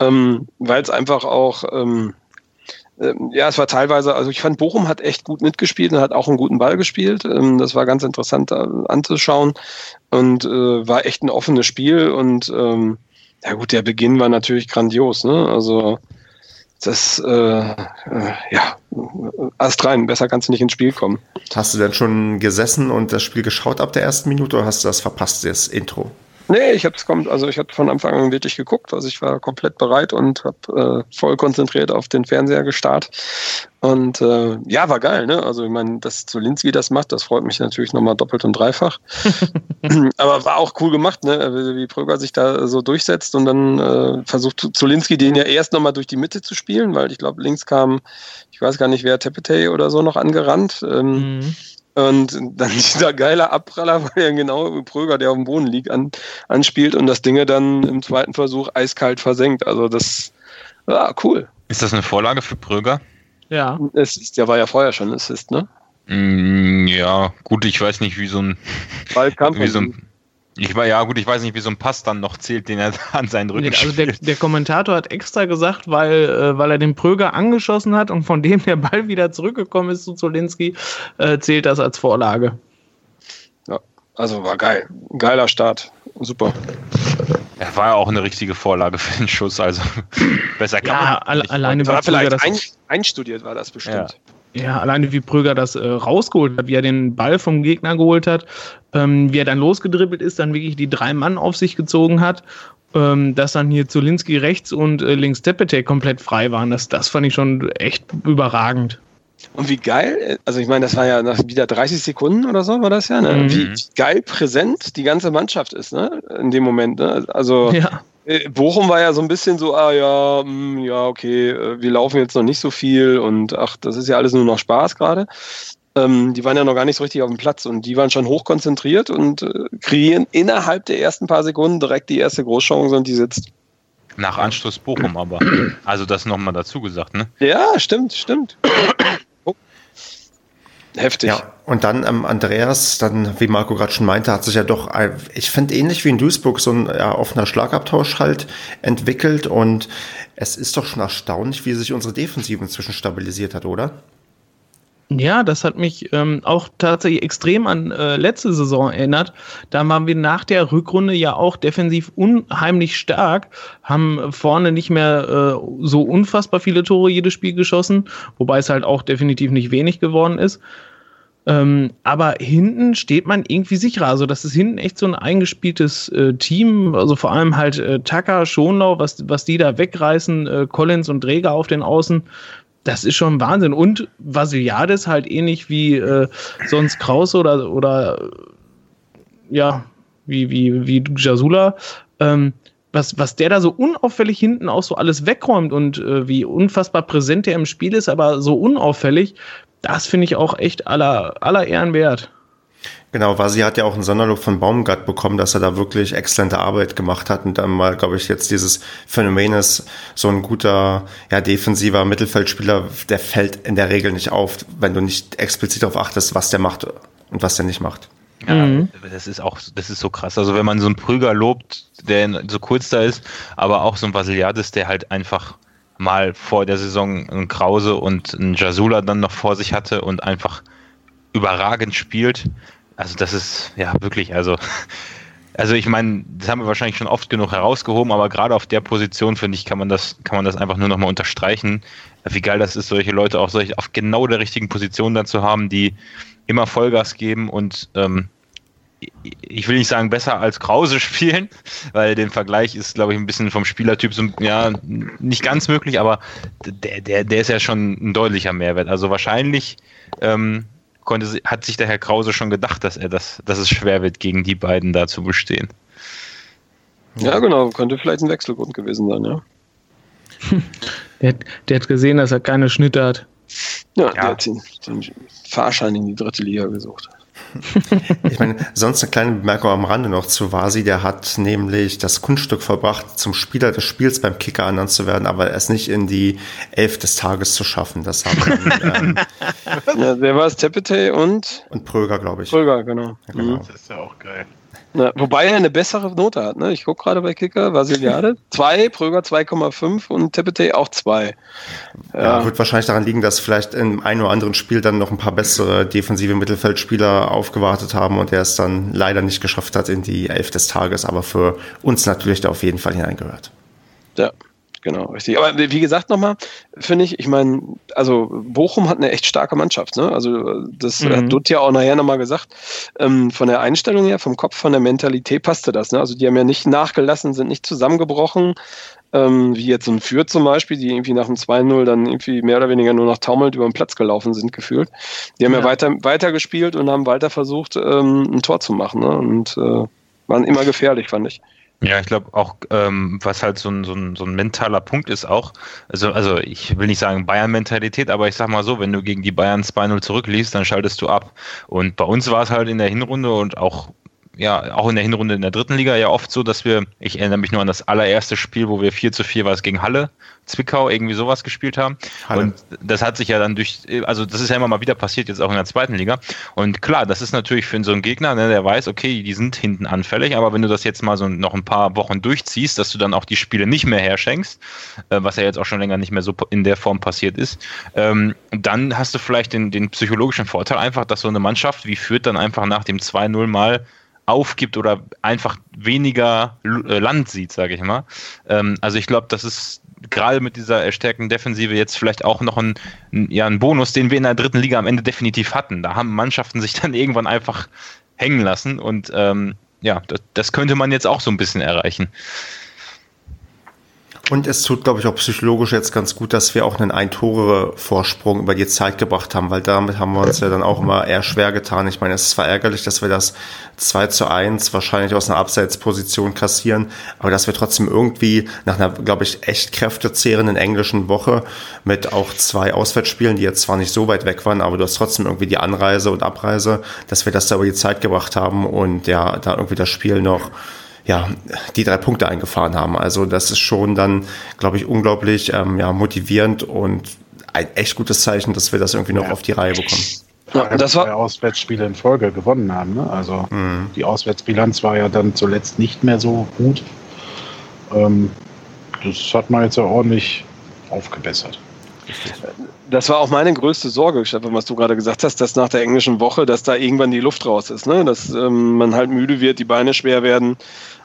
ähm, weil es einfach auch ähm, ähm, ja, es war teilweise, also ich fand, Bochum hat echt gut mitgespielt und hat auch einen guten Ball gespielt. Ähm, das war ganz interessant anzuschauen und äh, war echt ein offenes Spiel und ähm, ja gut, der Beginn war natürlich grandios, ne? Also das, äh, äh, ja, Ast rein, besser kannst du nicht ins Spiel kommen. Hast du denn schon gesessen und das Spiel geschaut ab der ersten Minute oder hast du das verpasst, das Intro? Nee, ich habe kommt, also ich habe von Anfang an wirklich geguckt, also ich war komplett bereit und habe äh, voll konzentriert auf den Fernseher gestarrt. Und äh, ja, war geil, ne? Also ich meine, dass Zulinski das macht, das freut mich natürlich nochmal doppelt und dreifach. <laughs> Aber war auch cool gemacht, ne? Wie Pröger sich da so durchsetzt und dann äh, versucht Zulinski den ja erst nochmal durch die Mitte zu spielen, weil ich glaube, links kam, ich weiß gar nicht wer, Tepetey oder so noch angerannt. Ähm, mhm und dann <laughs> dieser geile Abpraller, weil er genau Pröger, der auf dem Boden liegt, an, anspielt und das Ding dann im zweiten Versuch eiskalt versenkt. Also das war cool. Ist das eine Vorlage für Pröger? Ja. Es ist, der war ja vorher schon Assist, ne? Mm, ja, gut, ich weiß nicht, wie so ein. Ballkampf. <laughs> Wie so ein, Ich war ja gut, ich weiß nicht, wie so ein Pass dann noch zählt, den er <laughs> an seinen Rücken Also der, der, Kommentator hat extra gesagt, weil, äh, weil er den Pröger angeschossen hat und von dem der Ball wieder zurückgekommen ist zu Zolinski, äh, zählt das als Vorlage. Ja, also war geil. Geiler Start. Super. Er war ja auch eine richtige Vorlage für den Schuss, also <laughs> besser kann ja, man nicht. alleine war vielleicht ein, einstudiert war das bestimmt. Ja. Ja, alleine wie Pröger das äh, rausgeholt hat, wie er den Ball vom Gegner geholt hat, ähm, wie er dann losgedribbelt ist, dann wirklich die drei Mann auf sich gezogen hat, ähm, dass dann hier Zulinski rechts und äh, links Tepete komplett frei waren. Das, das fand ich schon echt überragend. Und wie geil, also ich meine, das war ja nach wieder 30 Sekunden oder so, war das ja, ne? Mhm. Wie, wie, geil präsent die ganze Mannschaft ist, ne? In dem Moment, ne? Also ja. Äh, Bochum war ja so ein bisschen so, ah ja, mh, hm, ja, okay, äh, wir laufen jetzt noch nicht so viel und ach, das ist ja alles nur noch Spaß gerade. Ähm, die waren ja noch gar nicht so richtig auf dem Platz und die waren schon hochkonzentriert und äh, kreieren innerhalb der ersten paar Sekunden direkt die erste Großchance und die sitzt. Nach Anschluss Bochum aber. Also das nochmal dazu gesagt, ne? Ja, stimmt, stimmt. Heftig. Ja, und dann ähm, Andreas, dann, wie Marco gerade schon meinte, hat sich ja doch, ich finde ähnlich wie in Duisburg, so ein ja, offener Schlagabtausch halt entwickelt und es ist doch schon erstaunlich, wie sich unsere Defensive inzwischen stabilisiert hat, oder? Ja, das hat mich ähm, auch tatsächlich extrem an äh, letzte Saison erinnert. Da waren wir nach der Rückrunde ja auch defensiv unheimlich stark, haben vorne nicht mehr äh, so unfassbar viele Tore jedes Spiel geschossen, wobei es halt auch definitiv nicht wenig geworden ist. Ähm, aber hinten steht man irgendwie sicherer. Also, das ist hinten echt so ein eingespieltes äh, Team. Also vor allem halt äh, Tucker, Schonlau, was, was die da wegreißen, äh, Collins und Träger auf den Außen das ist schon Wahnsinn. Und Vasiliades halt ähnlich wie äh, sonst Krause oder, oder ja, wie, wie, wie Jasula. Ähm, was, was der da so unauffällig hinten auch so alles wegräumt und äh, wie unfassbar präsent der im Spiel ist, aber so unauffällig, das finde ich auch echt aller, aller Ehren wert. Genau, Vasi hat ja auch einen Sonderlob von Baumgart bekommen, dass er da wirklich exzellente Arbeit gemacht hat und dann mal, glaube ich, jetzt dieses Phänomen ist, so ein guter, ja, defensiver Mittelfeldspieler, der fällt in der Regel nicht auf, wenn du nicht explizit darauf achtest, was der macht und was der nicht macht. Ja, mhm. das ist auch, das ist so krass. Also wenn man so einen Prüger lobt, der so kurz da ist, aber auch so ein Vasiliadis, der halt einfach mal vor der Saison einen Krause und einen Jasula dann noch vor sich hatte und einfach überragend spielt, also das ist ja wirklich, also, also ich meine, das haben wir wahrscheinlich schon oft genug herausgehoben, aber gerade auf der Position, finde ich, kann man das, kann man das einfach nur nochmal unterstreichen, wie geil das ist, solche Leute auch solche auf genau der richtigen Position dann zu haben, die immer Vollgas geben und ähm, ich will nicht sagen besser als Krause <laughs> spielen, weil den Vergleich ist, glaube ich, ein bisschen vom Spielertyp so, ja, nicht ganz möglich, aber der, der, der ist ja schon ein deutlicher Mehrwert. Also wahrscheinlich ähm, konnte, hat sich der Herr Krause schon gedacht, dass er das, dass es schwer wird, gegen die beiden da zu bestehen. Ja, genau, könnte vielleicht ein Wechselgrund gewesen sein, ja. <laughs> der, der, hat gesehen, dass er keine Schnitte hat. Ja, ja. der hat den, den Fahrschein in die dritte Liga gesucht. <laughs> ich meine, sonst eine kleine Bemerkung am Rande noch zu Vasi. Der hat nämlich das Kunststück verbracht, zum Spieler des Spiels beim Kicker ernannt zu werden, aber es nicht in die Elf des Tages zu schaffen. Das haben ähm, <laughs> ja, wer war es? Tepete und? Und Pröger, glaube ich. Pröger, genau. Ja, genau. Das ist ja auch geil. Na, wobei er eine bessere Note hat. Ne? Ich gucke gerade bei Kicker, Vasiliade 2, <laughs> Pröger 2,5 und Tepete auch 2. Ja. ja. wird wahrscheinlich daran liegen, dass vielleicht in einem oder anderen Spiel dann noch ein paar bessere defensive Mittelfeldspieler aufgewartet haben und er es dann leider nicht geschafft hat in die Elf des Tages, aber für uns natürlich da auf jeden Fall hineingehört. Ja, genau, richtig. Aber wie gesagt nochmal, finde ich, ich meine, also Bochum hat eine echt starke Mannschaft. Ne? Also das mhm. hat Dutt ja auch nachher nochmal gesagt. Ähm, von der Einstellung her, vom Kopf, von der Mentalität passte das. Ne? Also die haben ja nicht nachgelassen, sind nicht zusammengebrochen, ähm, wie jetzt so ein Fürth zum Beispiel, die irgendwie nach dem 2-0 dann irgendwie mehr oder weniger nur noch taumelnd über den Platz gelaufen sind, gefühlt. Die haben ja, ja weiter, weiter gespielt und haben weiter versucht, ähm, ein Tor zu machen. Ne? Und äh, waren immer gefährlich, fand ich. Ja, ich glaube auch, ähm, was halt so ein, so, ein, so ein mentaler Punkt ist auch, also, also ich will nicht sagen Bayern-Mentalität, aber ich sag mal so, wenn du gegen die Bayern 2-0 zurückliest, dann schaltest du ab. Und bei uns war es halt in der Hinrunde und auch ja auch in der Hinrunde in der dritten Liga ja oft so, dass wir, ich erinnere mich nur an das allererste Spiel, wo wir 4 zu 4 war es gegen Halle, Zwickau, irgendwie sowas gespielt haben. Halle. Und das hat sich ja dann durch, also das ist ja immer mal wieder passiert, jetzt auch in der zweiten Liga. Und klar, das ist natürlich für so einen Gegner, ne, der weiß, okay, die sind hinten anfällig, aber wenn du das jetzt mal so noch ein paar Wochen durchziehst, dass du dann auch die Spiele nicht mehr herschenkst, äh, was ja jetzt auch schon länger nicht mehr so in der Form passiert ist, ähm, dann hast du vielleicht den, den psychologischen Vorteil einfach, dass so eine Mannschaft wie Fürth dann einfach nach dem 2-0 mal aufgibt oder einfach weniger äh, Land sieht, sage ich mal. Ähm, also ich glaube, das ist gerade mit dieser erstärkten Defensive jetzt vielleicht auch noch ein, ja, ein Bonus, den wir in der dritten Liga am Ende definitiv hatten. Da haben Mannschaften sich <laughs> dann irgendwann einfach hängen lassen und ähm, ja, das, das könnte man jetzt auch so ein bisschen erreichen. Und es tut, glaube ich, auch psychologisch jetzt ganz gut, dass wir auch einen Ein-Tore-Vorsprung über die Zeit gebracht haben, weil damit haben wir uns ja dann auch immer eher schwer getan. Ich meine, es ist zwar ärgerlich, dass wir das 2 zu 1 wahrscheinlich aus einer Abseitsposition kassieren, aber dass wir trotzdem irgendwie nach einer, glaube ich, echt kräftezehrenden englischen Woche mit auch zwei Auswärtsspielen, die jetzt zwar nicht so weit weg waren, aber du hast trotzdem irgendwie die Anreise und Abreise, dass wir das da über die Zeit gebracht haben und ja, da irgendwie das Spiel noch ja, die drei Punkte eingefahren haben. Also das ist schon dann, glaube ich, unglaublich ähm, ja, motivierend und ein echt gutes Zeichen, dass wir das irgendwie noch ja. auf die Reihe bekommen. Ja, das war zwei Auswärtsspiele in Folge gewonnen haben. Ne? Also mhm. die Auswärtsbilanz war ja dann zuletzt nicht mehr so gut. Ähm, das hat man jetzt ja ordentlich aufgebessert. Das war auch meine größte Sorge, Stefan, was du gerade gesagt hast, dass nach der englischen Woche, dass da irgendwann die Luft raus ist, ne? dass ähm, man halt müde wird, die Beine schwer werden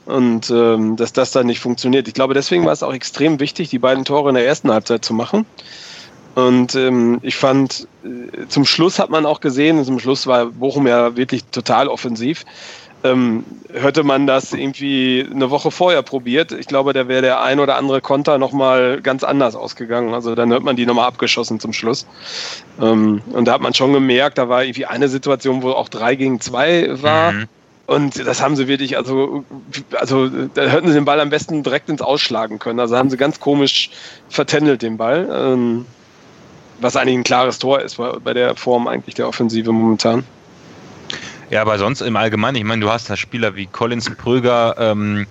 und ähm, dass das dann nicht funktioniert. Ich glaube, deswegen war es auch extrem wichtig, die beiden Tore in der ersten Halbzeit zu machen. Und ähm, ich fand, äh, zum Schluss hat man auch gesehen, zum Schluss war Bochum ja wirklich total offensiv. Ähm, hätte man das irgendwie eine Woche vorher probiert, ich glaube, da wäre der ein oder andere Konter nochmal ganz anders ausgegangen. Also dann hat man die nochmal abgeschossen zum Schluss. Ähm, und da hat man schon gemerkt, da war irgendwie eine Situation, wo auch drei gegen zwei war. Mhm. Und das haben sie wirklich, also, also da hätten sie den Ball am besten direkt ins Ausschlagen können. Also haben sie ganz komisch vertändelt den Ball. Ähm, was eigentlich ein klares Tor ist bei der Form eigentlich der Offensive momentan. Ja, aber sonst im Allgemeinen, ich meine, du hast da Spieler wie Collins, Pröger, ähm,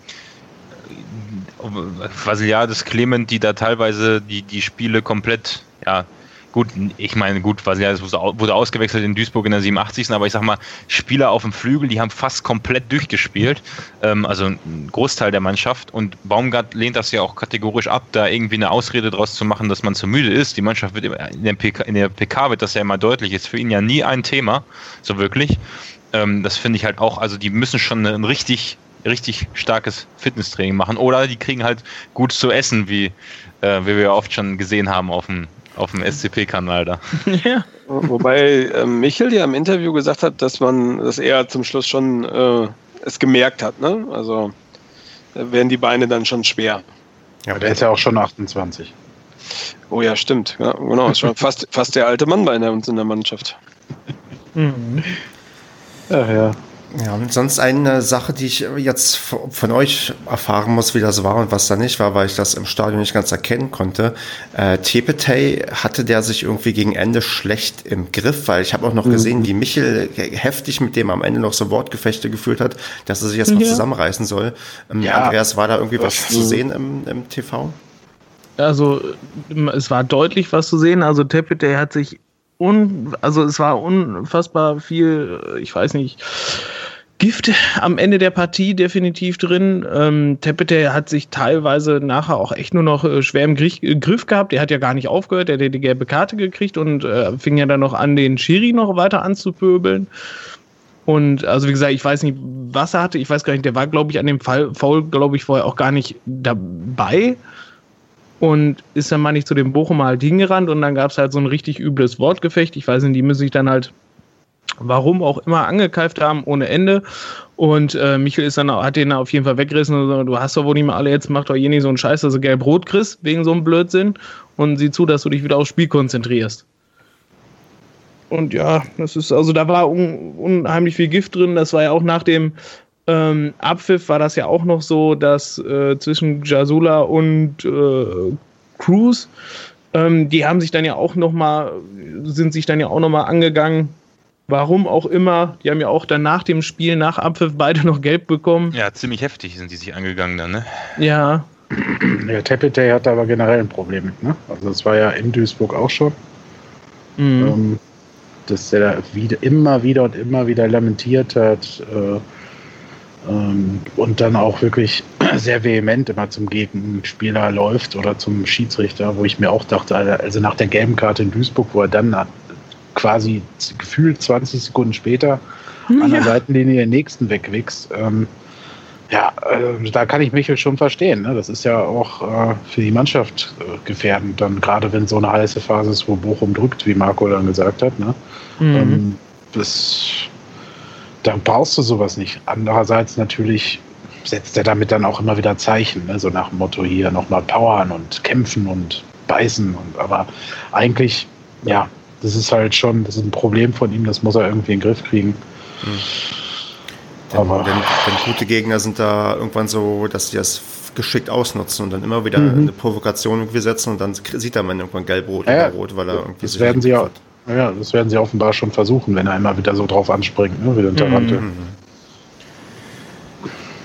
Vasiliades, Clement, die da teilweise die, die Spiele komplett ja, Gut, ich meine, gut, Vasiliades wurde ausgewechselt in Duisburg in der 87. Aber ich sag mal, Spieler auf dem Flügel, die haben fast komplett durchgespielt. Ähm, also ein Großteil der Mannschaft. Und Baumgart lehnt das ja auch kategorisch ab, da irgendwie eine Ausrede draus zu machen, dass man zu müde ist. Die Mannschaft wird in der PK, in der PK wird das ja immer deutlich. Ist für ihn ja nie ein Thema, so wirklich. Ähm, das finde ich halt auch, also die müssen schon ein richtig richtig starkes Fitnesstraining machen oder die kriegen halt gut zu essen, wie, äh, wie wir oft schon gesehen haben auf dem auf dem SCP-Kanal da. <laughs> Ja. Wobei äh, Michel ja im Interview gesagt hat, dass man, dass er zum Schluss schon äh, es gemerkt hat, ne? Also da werden die Beine dann schon schwer. Ja, der ist ja auch schon 28. Oh ja, stimmt. Ja, genau, ist schon fast, fast der alte Mann bei uns in der Mannschaft. Mhm. Ja, ja. Ja, und sonst eine Sache, die ich jetzt von euch erfahren muss, wie das war und was da nicht war, weil ich das im Stadion nicht ganz erkennen konnte. Äh, Tepetey hatte der sich irgendwie gegen Ende schlecht im Griff, weil ich habe auch noch mhm. gesehen, wie Michel heftig mit dem am Ende noch so Wortgefechte geführt hat, dass er sich jetzt mal ja. zusammenreißen soll. Ähm, ja. Andreas, war da irgendwie was zu sehen im, im TV? Also es war deutlich was zu sehen. Also Tepetey hat sich un, also es war unfassbar viel, ich weiß nicht, Gift am Ende der Partie definitiv drin. Ähm, Tepete hat sich teilweise nachher auch echt nur noch äh, schwer im Griff, äh, Griff gehabt. Er hat ja gar nicht aufgehört, er hat die gelbe Karte gekriegt und äh, fing ja dann noch an, den Schiri noch weiter anzupöbeln. Und also wie gesagt, ich weiß nicht, was er hatte. Ich weiß gar nicht, der war, glaube ich, an dem Fall Foul, glaube ich, vorher auch gar nicht dabei. Und ist dann mal nicht zu dem Bochumer halt hingerannt und dann gab es halt so ein richtig übles Wortgefecht. Ich weiß nicht, die müssen sich dann halt warum auch immer angekeift haben ohne Ende. Und äh, Michael ist dann, hat den auf jeden Fall weggerissen und so, du hast doch wohl nicht mal alle, jetzt macht doch hier nicht so einen Scheiß, dass du gelb-rot kriegst, wegen so einem Blödsinn. Und sieh zu, dass du dich wieder aufs Spiel konzentrierst. Und ja, das ist, also da war un, unheimlich viel Gift drin. Das war ja auch nach dem ähm, Abpfiff war das ja auch noch so, dass äh, zwischen Jasula und äh, Cruz, ähm, die haben sich dann ja auch noch mal, sind sich dann ja auch noch mal angegangen Warum auch immer, die haben ja auch dann nach dem Spiel, nach Abpfiff, beide <laughs> noch gelb bekommen. Ja, ziemlich heftig sind die sich angegangen dann, ne? Ja. Ja, Tepete hat aber generell ein Problem mit, ne? Also das war ja in Duisburg auch schon. Mhm. Ähm, dass der da wieder, immer wieder und immer wieder lamentiert hat äh, und dann auch wirklich <clears throat> sehr vehement immer zum Gegenspieler läuft oder zum Schiedsrichter, wo ich mir auch dachte, also nach der gelben Karte in Duisburg, wo er dann quasi gefühlt 20 Sekunden später ja. an der Seitenlinie den nächsten wegwichst. Ähm, ja, äh, da kann ich Michel schon verstehen. Ne? Das ist ja auch äh, für die Mannschaft äh, gefährdend, dann gerade wenn so eine heiße Phase ist, wo Bochum drückt, wie Marco dann gesagt hat. Ne? Mhm. Ähm, das, dann brauchst du sowas nicht. Andererseits natürlich setzt er damit dann auch immer wieder Zeichen, ne? so nach dem Motto hier nochmal powern und kämpfen und beißen. Und, aber eigentlich, ja, das ist halt schon, das ist ein Problem von ihm, das muss er irgendwie in den Griff kriegen. Mhm. Denn, Aber denn, denn, gute Gegner sind da irgendwann so, dass sie das geschickt ausnutzen und dann immer wieder mhm. eine Provokation irgendwie setzen und dann sieht er man irgendwann gelb-rot ja, oder rot, weil er irgendwie das werden sie ja, ja, das werden sie offenbar schon versuchen, wenn er immer wieder so drauf anspringt, ne, wie der Tarante. Mhm.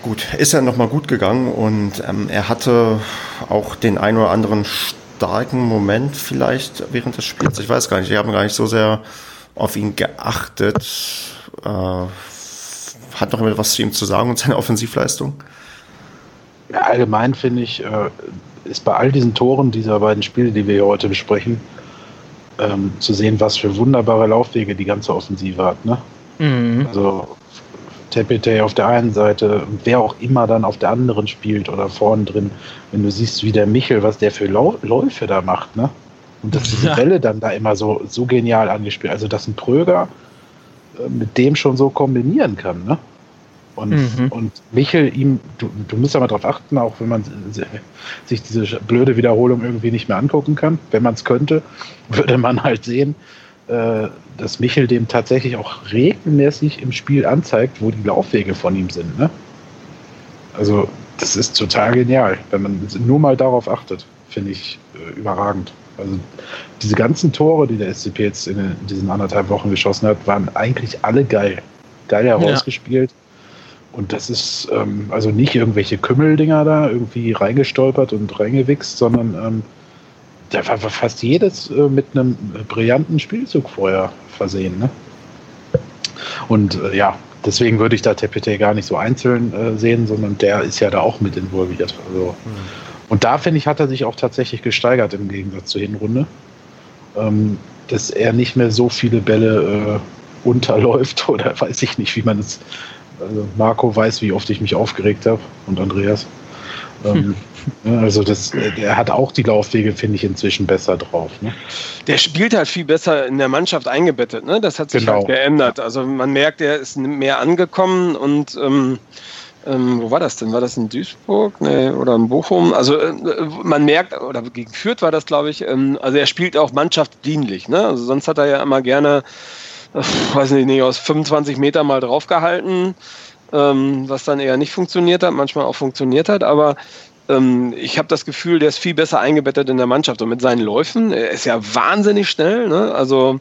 Gut, ist ja nochmal gut gegangen und ähm, er hatte auch den ein oder anderen starken Moment vielleicht während des Spiels. Ich weiß gar nicht, wir haben gar nicht so sehr auf ihn geachtet. Äh, hat noch jemand was zu ihm zu sagen und seine Offensivleistung? Allgemein finde ich, äh, ist bei all diesen Toren dieser beiden Spiele, die wir hier heute besprechen, ähm, zu sehen, was für wunderbare Laufwege die ganze Offensive hat. Ne? Mhm. Also Tepete auf der einen Seite, wer auch immer dann auf der anderen spielt oder vorn drin, wenn du siehst, wie der Michel, was der für Läufe da macht, ne? Und dass diese <laughs> ja. Bälle dann da immer so, so genial angespielt. Also, dass ein Pröger äh, mit dem schon so kombinieren kann. Ne? Und, mhm. und Michel, ihm, du, du musst ja mal darauf achten, auch wenn man sich diese blöde Wiederholung irgendwie nicht mehr angucken kann. Wenn man es könnte, <laughs> würde man halt sehen, äh, dass Michel dem tatsächlich auch regelmäßig im Spiel anzeigt, wo die Laufwege von ihm sind. Ne? Also, das ist total genial, wenn man nur mal darauf achtet, finde ich äh, überragend. Also diese ganzen Tore, die der SCP jetzt in, diesen anderthalb Wochen geschossen hat, waren eigentlich alle geil. Geil herausgespielt. Ja. Und das ist ähm, also nicht irgendwelche Kümmeldinger da irgendwie reingestolpert und reingewichst, sondern ähm, da war fast jedes äh, mit einem brillanten Spielzug vorher versehen. Ne? Und äh, ja, deswegen würde ich da Tepete gar nicht so einzeln äh, sehen, sondern der ist ja da auch mit involviert. Also, mhm. Und da finde ich, hat er sich auch tatsächlich gesteigert im Gegensatz zur Hinrunde. Ähm, dass er nicht mehr so viele Bälle äh, unterläuft <laughs> oder weiß ich nicht, wie man es. Also Marco weiß, wie oft ich mich aufgeregt habe und Andreas. Ähm, hm. Also das, er hat auch die Laufwege, finde ich, inzwischen besser drauf. Ne? Der spielt halt viel besser in der Mannschaft eingebettet. Ne? Das hat sich genau. halt geändert. Also man merkt, er ist mehr angekommen und ähm, ähm, wo war das denn? War das in Duisburg nee, oder in Bochum? Also äh, man merkt, oder gegen Fürth war das, glaube ich, ähm, also er spielt auch mannschaftsdienlich. Ne? Also sonst hat er ja immer gerne, äh, weiß nicht, nicht, aus 25 Meter mal draufgehalten, ähm, was dann eher nicht funktioniert hat, manchmal auch funktioniert hat, aber ähm, ich habe das Gefühl, der ist viel besser eingebettet in der Mannschaft und mit seinen Läufen, er ist ja wahnsinnig schnell, ne? also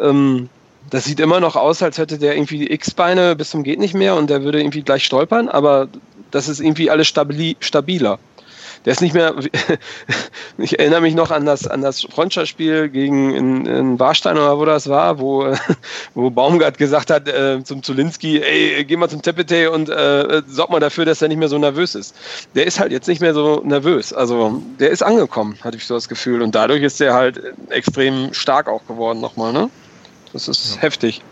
ähm, das sieht immer noch aus, als hätte der irgendwie X-Beine bis zum geht nicht mehr und der würde irgendwie gleich stolpern, aber das ist irgendwie alles stabiler. Der ist nicht mehr, <laughs> ich erinnere mich noch an das, an das Freundschaftsspiel gegen in, in Warstein oder wo das war, wo, <laughs> wo Baumgart gesagt hat äh, zum Zulinski, ey, geh mal zum Tepete und äh, sorg mal dafür, dass er nicht mehr so nervös ist. Der ist halt jetzt nicht mehr so nervös. Also der ist angekommen, hatte ich so das Gefühl. Und dadurch ist der halt extrem stark auch geworden nochmal, ne? Das ist ja. heftig.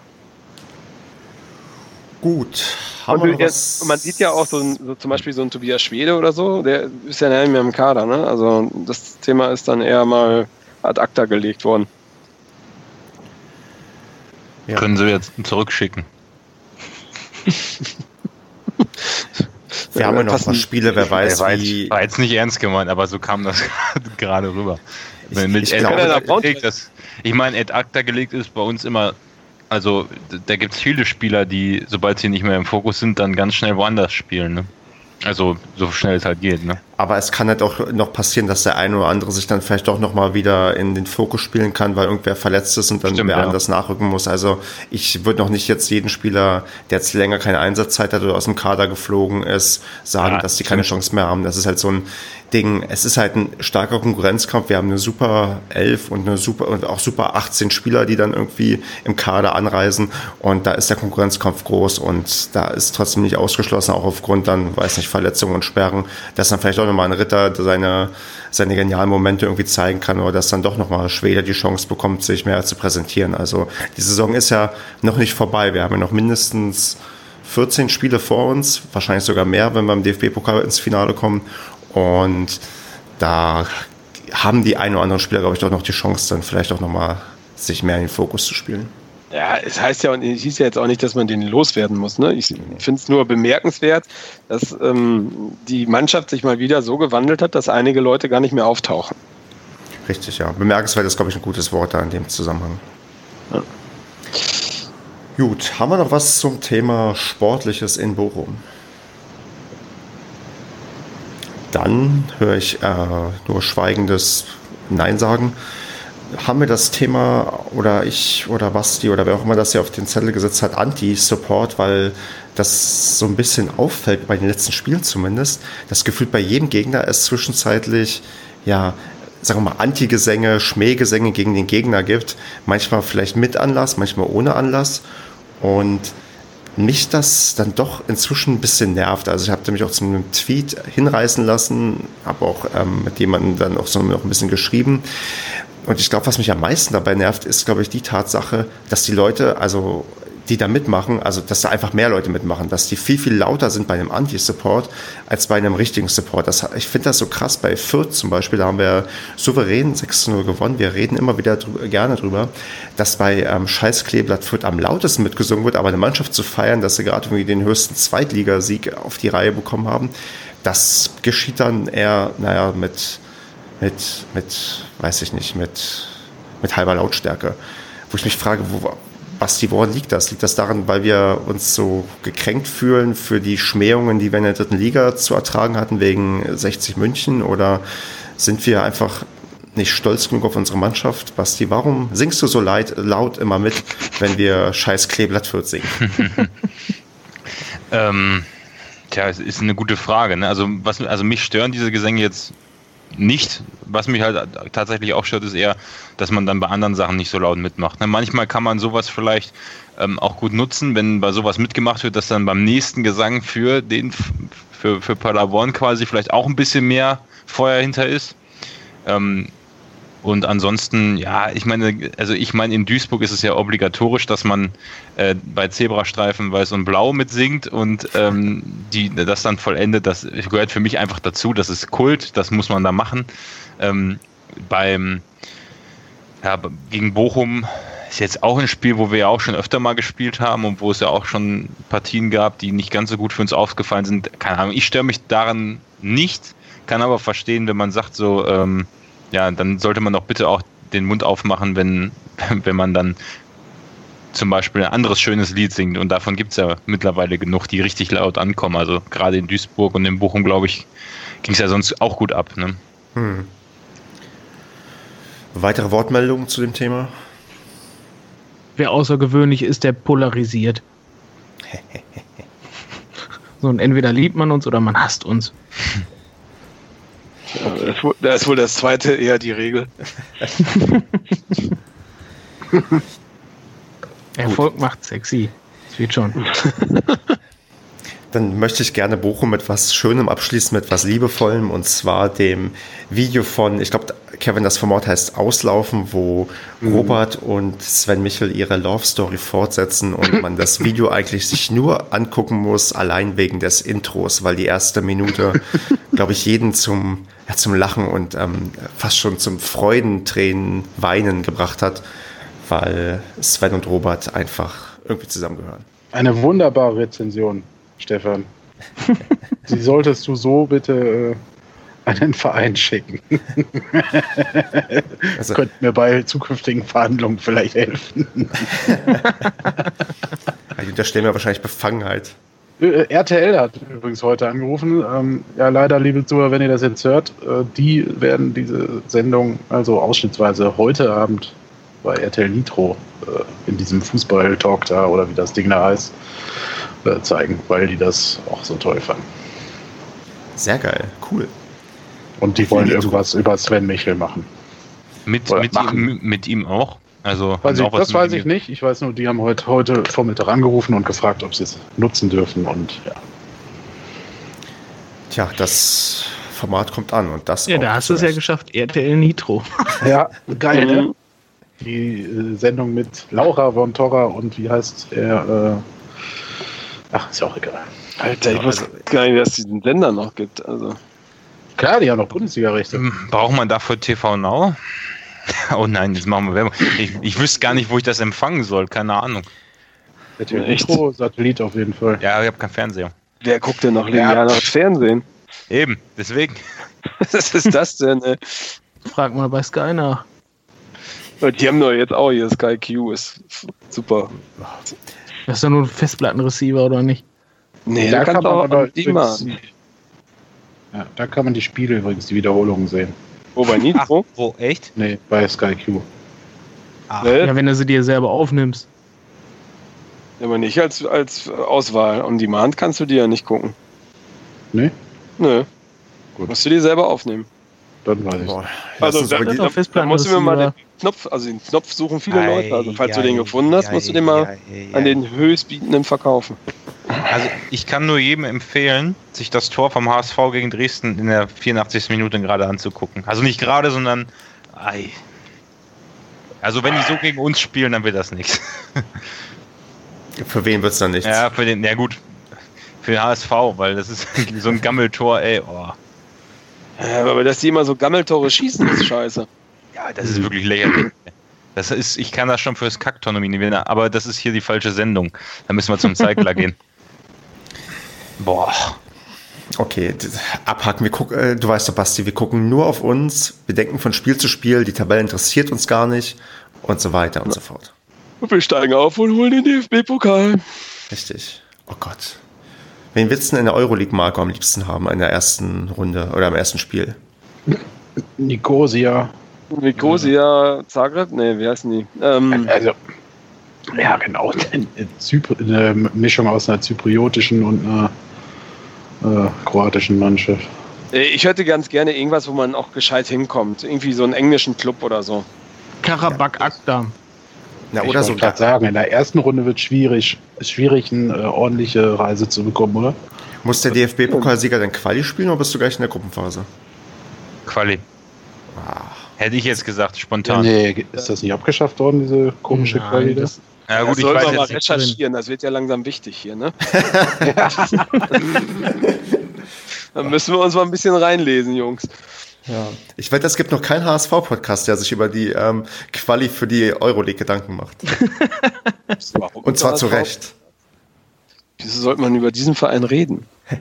Gut. Und jetzt, man sieht ja auch so, so, zum Beispiel so ein Tobias Schwede oder so, der ist ja nicht mehr im Kader. Ne? Also das Thema ist dann eher mal ad acta gelegt worden. Ja. Können Sie jetzt zurückschicken. Wir haben ja noch ein paar Spiele, wer weiß, war wie... War jetzt nicht ernst gemeint, aber so kam das <laughs> gerade rüber. Ich, ich, ich glaube, das, ich meine, Ed Acta gelegt ist bei uns immer, also da gibt es viele Spieler, die, sobald sie nicht mehr im Fokus sind, dann ganz schnell woanders spielen. Ne? Also so schnell es halt geht. Ne? Aber es kann halt auch noch passieren, dass der eine oder andere sich dann vielleicht doch nochmal wieder in den Fokus spielen kann, weil irgendwer verletzt ist und dann Stimmt, wer ja. anders nachrücken muss. Also ich würde noch nicht jetzt jeden Spieler, der jetzt länger keine Einsatzzeit hat oder aus dem Kader geflogen ist, sagen, ja, dass die keine Chance mehr haben. Das ist halt so ein Ding. Es ist halt ein starker Konkurrenzkampf. Wir haben eine super 11 und eine super und auch super 18 Spieler, die dann irgendwie im Kader anreisen. Und da ist der Konkurrenzkampf groß und da ist trotzdem nicht ausgeschlossen, auch aufgrund dann, weiß nicht, Verletzungen und Sperren, dass dann vielleicht auch nochmal ein Ritter seine, seine genialen Momente irgendwie zeigen kann oder dass dann doch nochmal Schwede die Chance bekommt, sich mehr zu präsentieren. Also die Saison ist ja noch nicht vorbei. Wir haben ja noch mindestens 14 Spiele vor uns, wahrscheinlich sogar mehr, wenn wir im DFB-Pokal ins Finale kommen. Und da haben die ein oder anderen Spieler, glaube ich, doch noch die Chance, dann vielleicht auch nochmal sich mehr in den Fokus zu spielen. Ja, es heißt ja, und es hieß ja jetzt auch nicht, dass man den loswerden muss. Ne? Ich finde es nur bemerkenswert, dass ähm, die Mannschaft sich mal wieder so gewandelt hat, dass einige Leute gar nicht mehr auftauchen. Richtig, ja. Bemerkenswert ist, glaube ich, ein gutes Wort da in dem Zusammenhang. Ja. Gut, haben wir noch was zum Thema Sportliches in Bochum? dann höre ich äh, nur schweigendes Nein sagen. Haben wir das Thema oder ich oder Basti oder wer auch immer das hier auf den Zettel gesetzt hat, Anti-Support, weil das so ein bisschen auffällt bei den letzten Spielen zumindest. Das Gefühl bei jedem Gegner es zwischenzeitlich, ja, sagen wir mal, Anti-Gesänge, Schmähgesänge gegen den Gegner gibt. Manchmal vielleicht mit Anlass, manchmal ohne Anlass. Und mich das dann doch inzwischen ein bisschen nervt. Also ich habe mich auch zu einem Tweet hinreißen lassen, habe auch ähm, mit jemandem dann auch so noch ein bisschen geschrieben. Und ich glaube, was mich am meisten dabei nervt, ist, glaube ich, die Tatsache, dass die Leute, also die da mitmachen, also dass da einfach mehr Leute mitmachen, dass die viel, viel lauter sind bei einem Anti-Support als bei einem richtigen Support. Das, ich finde das so krass. Bei Fürth zum Beispiel, da haben wir souverän 6-0 gewonnen. Wir reden immer wieder drüber, gerne drüber, dass bei ähm, Scheiß Kleeblatt Fürth am lautesten mitgesungen wird, aber eine Mannschaft zu feiern, dass sie gerade irgendwie den höchsten Zweitligasieg auf die Reihe bekommen haben, das geschieht dann eher, naja, mit, mit, mit, weiß ich nicht, mit, mit halber Lautstärke. Wo ich mich frage, wo, Basti, woran liegt das? Liegt das daran, weil wir uns so gekränkt fühlen für die Schmähungen, die wir in der dritten Liga zu ertragen hatten wegen 60 München? Oder sind wir einfach nicht stolz genug auf unsere Mannschaft? Basti, warum singst du so leid, laut immer mit, wenn wir scheiß Kleeblatt Fürth singen? <laughs> ähm, tja, es ist eine gute Frage. Ne? Also, was, also mich stören diese Gesänge jetzt nicht. Was mich halt tatsächlich auch stört, ist eher, dass man dann bei anderen Sachen nicht so laut mitmacht. Ne? Manchmal kann man sowas vielleicht ähm, auch gut nutzen, wenn bei sowas mitgemacht wird, dass dann beim nächsten Gesang für den, für, für Paderborn quasi vielleicht auch ein bisschen mehr Feuer hinter ist. Ähm, und ansonsten, ja, ich meine, also ich meine, in Duisburg ist es ja obligatorisch, dass man äh, bei Zebrastreifen weiß und blau mitsingt und ähm, die das dann vollendet. Das gehört für mich einfach dazu. Das ist Kult, das muss man da machen. Ähm, beim ja, gegen Bochum ist jetzt auch ein Spiel, wo wir ja auch schon öfter mal gespielt haben und wo es ja auch schon Partien gab, die nicht ganz so gut für uns aufgefallen sind. Keine Ahnung, ich störe mich daran nicht, kann aber verstehen, wenn man sagt so, ähm, ja, dann sollte man doch bitte auch den Mund aufmachen, wenn, <laughs> wenn man dann zum Beispiel ein anderes schönes Lied singt. Und davon gibt es ja mittlerweile genug, die richtig laut ankommen. Also gerade in Duisburg und in Bochum, glaube ich, ging es ja sonst auch gut ab. Ne? Hm. Weitere Wortmeldungen zu dem Thema? Wer außergewöhnlich ist, der polarisiert. <laughs> so, und entweder liebt man uns oder man hasst uns. Da ist wohl das zweite eher die Regel. <laughs> Erfolg macht sexy. Das wird schon. <laughs> Dann möchte ich gerne Bochum mit was Schönem abschließen, mit was Liebevollem und zwar dem Video von, ich glaube, Kevin, das Format heißt Auslaufen, wo mhm. Robert und Sven Michel ihre Love Story fortsetzen und man das <laughs> Video eigentlich sich nur angucken muss, allein wegen des Intros, weil die erste Minute, glaube ich, jeden zum ja, zum Lachen und ähm, fast schon zum Freudentränen, Weinen gebracht hat, weil Sven und Robert einfach irgendwie zusammengehören. Eine wunderbare Rezension, Stefan. <laughs> Sie solltest du so bitte äh, einen Verein schicken. <laughs> also, Könnte mir bei zukünftigen Verhandlungen vielleicht helfen. <laughs> ich unterstelle mir wahrscheinlich Befangenheit. Äh, RTL hat übrigens heute angerufen. Ähm, ja, leider, liebe Zuhörer, wenn ihr das jetzt hört, äh, die werden diese Sendung also ausschnittsweise heute Abend bei RTL Nitro äh, in diesem Fußball-Talk da oder wie das Ding da heißt, äh, zeigen, weil die das auch so toll fanden. Sehr geil, cool. Und die wollen irgendwas über Sven Michel machen. Mit, mit, ihm, mit ihm auch? Also weiß ich, das weiß ich nicht. Ich weiß nur, die haben heute, heute Vormittag angerufen und gefragt, ob sie es nutzen dürfen. Und ja. Tja, das Format kommt an und das. Ja, da hast du es ja geschafft. RTL Nitro. <laughs> Ja, geil. ne? Die äh, Sendung mit Laura von Torra und wie heißt er? Äh, ach, ist ja auch egal. Alter, ich also, gar nicht, dass es diesen Sender noch gibt. Also. Klar, die haben noch Bundesliga-Rechte. Braucht man dafür TV Now? <laughs> Oh nein, jetzt machen wir Werbung. Ich, ich wüsste gar nicht, wo ich das empfangen soll. Keine Ahnung. Echt? Satellit auf jeden Fall. Ja, ich habe keinen Fernseher. Wer guckt denn noch lineares ja. Fernsehen? Eben, deswegen. <laughs> Was ist das denn? Ey? Frag mal bei Sky nach. Die haben doch jetzt auch hier Sky Q, ist super. Das ist ja nur ein Festplattenreceiver, oder nicht? Nee, da, da kann man aber übrigens, ja, da kann man die Spiele übrigens, die Wiederholungen sehen. Wo, bei Nitro? Ach, wo, echt? Nee, bei Sky Q. Ach, ja, wenn du sie dir selber aufnimmst. Ja, aber nicht als, als Auswahl. On Demand kannst du dir ja nicht gucken. Nee? Nö. Gut. Musst du dir selber aufnehmen. Dann weiß ich. Boah, also, da, da, da musst du mir mal den Knopf, also den Knopf suchen viele ei, Leute. Also, falls ei, du den gefunden hast, ei, musst du den mal an den höchstbietenden verkaufen. Also, ich kann nur jedem empfehlen, sich das Tor vom HSV gegen Dresden in der 84. Minute gerade anzugucken. Also nicht gerade, sondern. Ei. Also, wenn die so gegen uns spielen, dann wird das nichts. Für wen wird es dann nichts? Ja, für den, ja gut, für den HSV, weil das ist <laughs> so ein Gammeltor, ey, oh. Ja, aber dass die immer so Gammeltore schießen, ist scheiße. Ja, das ist wirklich lächerlich. Das ist, ich kann das schon fürs Kacktor nominieren, aber das ist hier die falsche Sendung. Da müssen wir zum Zeigler gehen. <laughs> Boah. Okay, abhaken. Wir gucken, äh, du weißt doch, Basti, wir gucken nur auf uns, wir denken von Spiel zu Spiel, die Tabelle interessiert uns gar nicht und so weiter und so fort. Und wir steigen auf und holen den DFB-Pokal. Richtig. Oh Gott. Wen willst du denn in der Euroleague Marco am liebsten haben in der ersten Runde oder im ersten Spiel? Nicosia. Nicosia, Zagreb? Ne, wie heißen die? Ähm, also, ja, genau. Eine Mischung aus einer zypriotischen und einer äh, kroatischen Mannschaft. Äh, ich hätte ganz gerne irgendwas, wo man auch gescheit hinkommt. Irgendwie so einen englischen Club oder so. Karabakh Akta. Na, oder so. Ich gerade sagen, in der ersten Runde wird es schwierig, schwierig, eine äh, ordentliche Reise zu bekommen, oder? Muss der DFB-Pokalsieger dann Quali spielen oder bist du gleich in der Gruppenphase? Quali. Ah. Hätte ich jetzt gesagt, spontan. Nee, ist das nicht abgeschafft worden, diese komische Nein, Quali? Das? Ja, gut, ja, ich weiß mal recherchieren, das wird ja langsam wichtig hier, ne? <laughs> Dann müssen wir uns mal ein bisschen reinlesen, Jungs. Ja. Ich wette, es gibt noch keinen HSV-Podcast, der sich über die ähm, Quali für die Euroleague Gedanken macht. <laughs> Und zwar zu Recht. Wieso sollte man über diesen Verein reden? <laughs>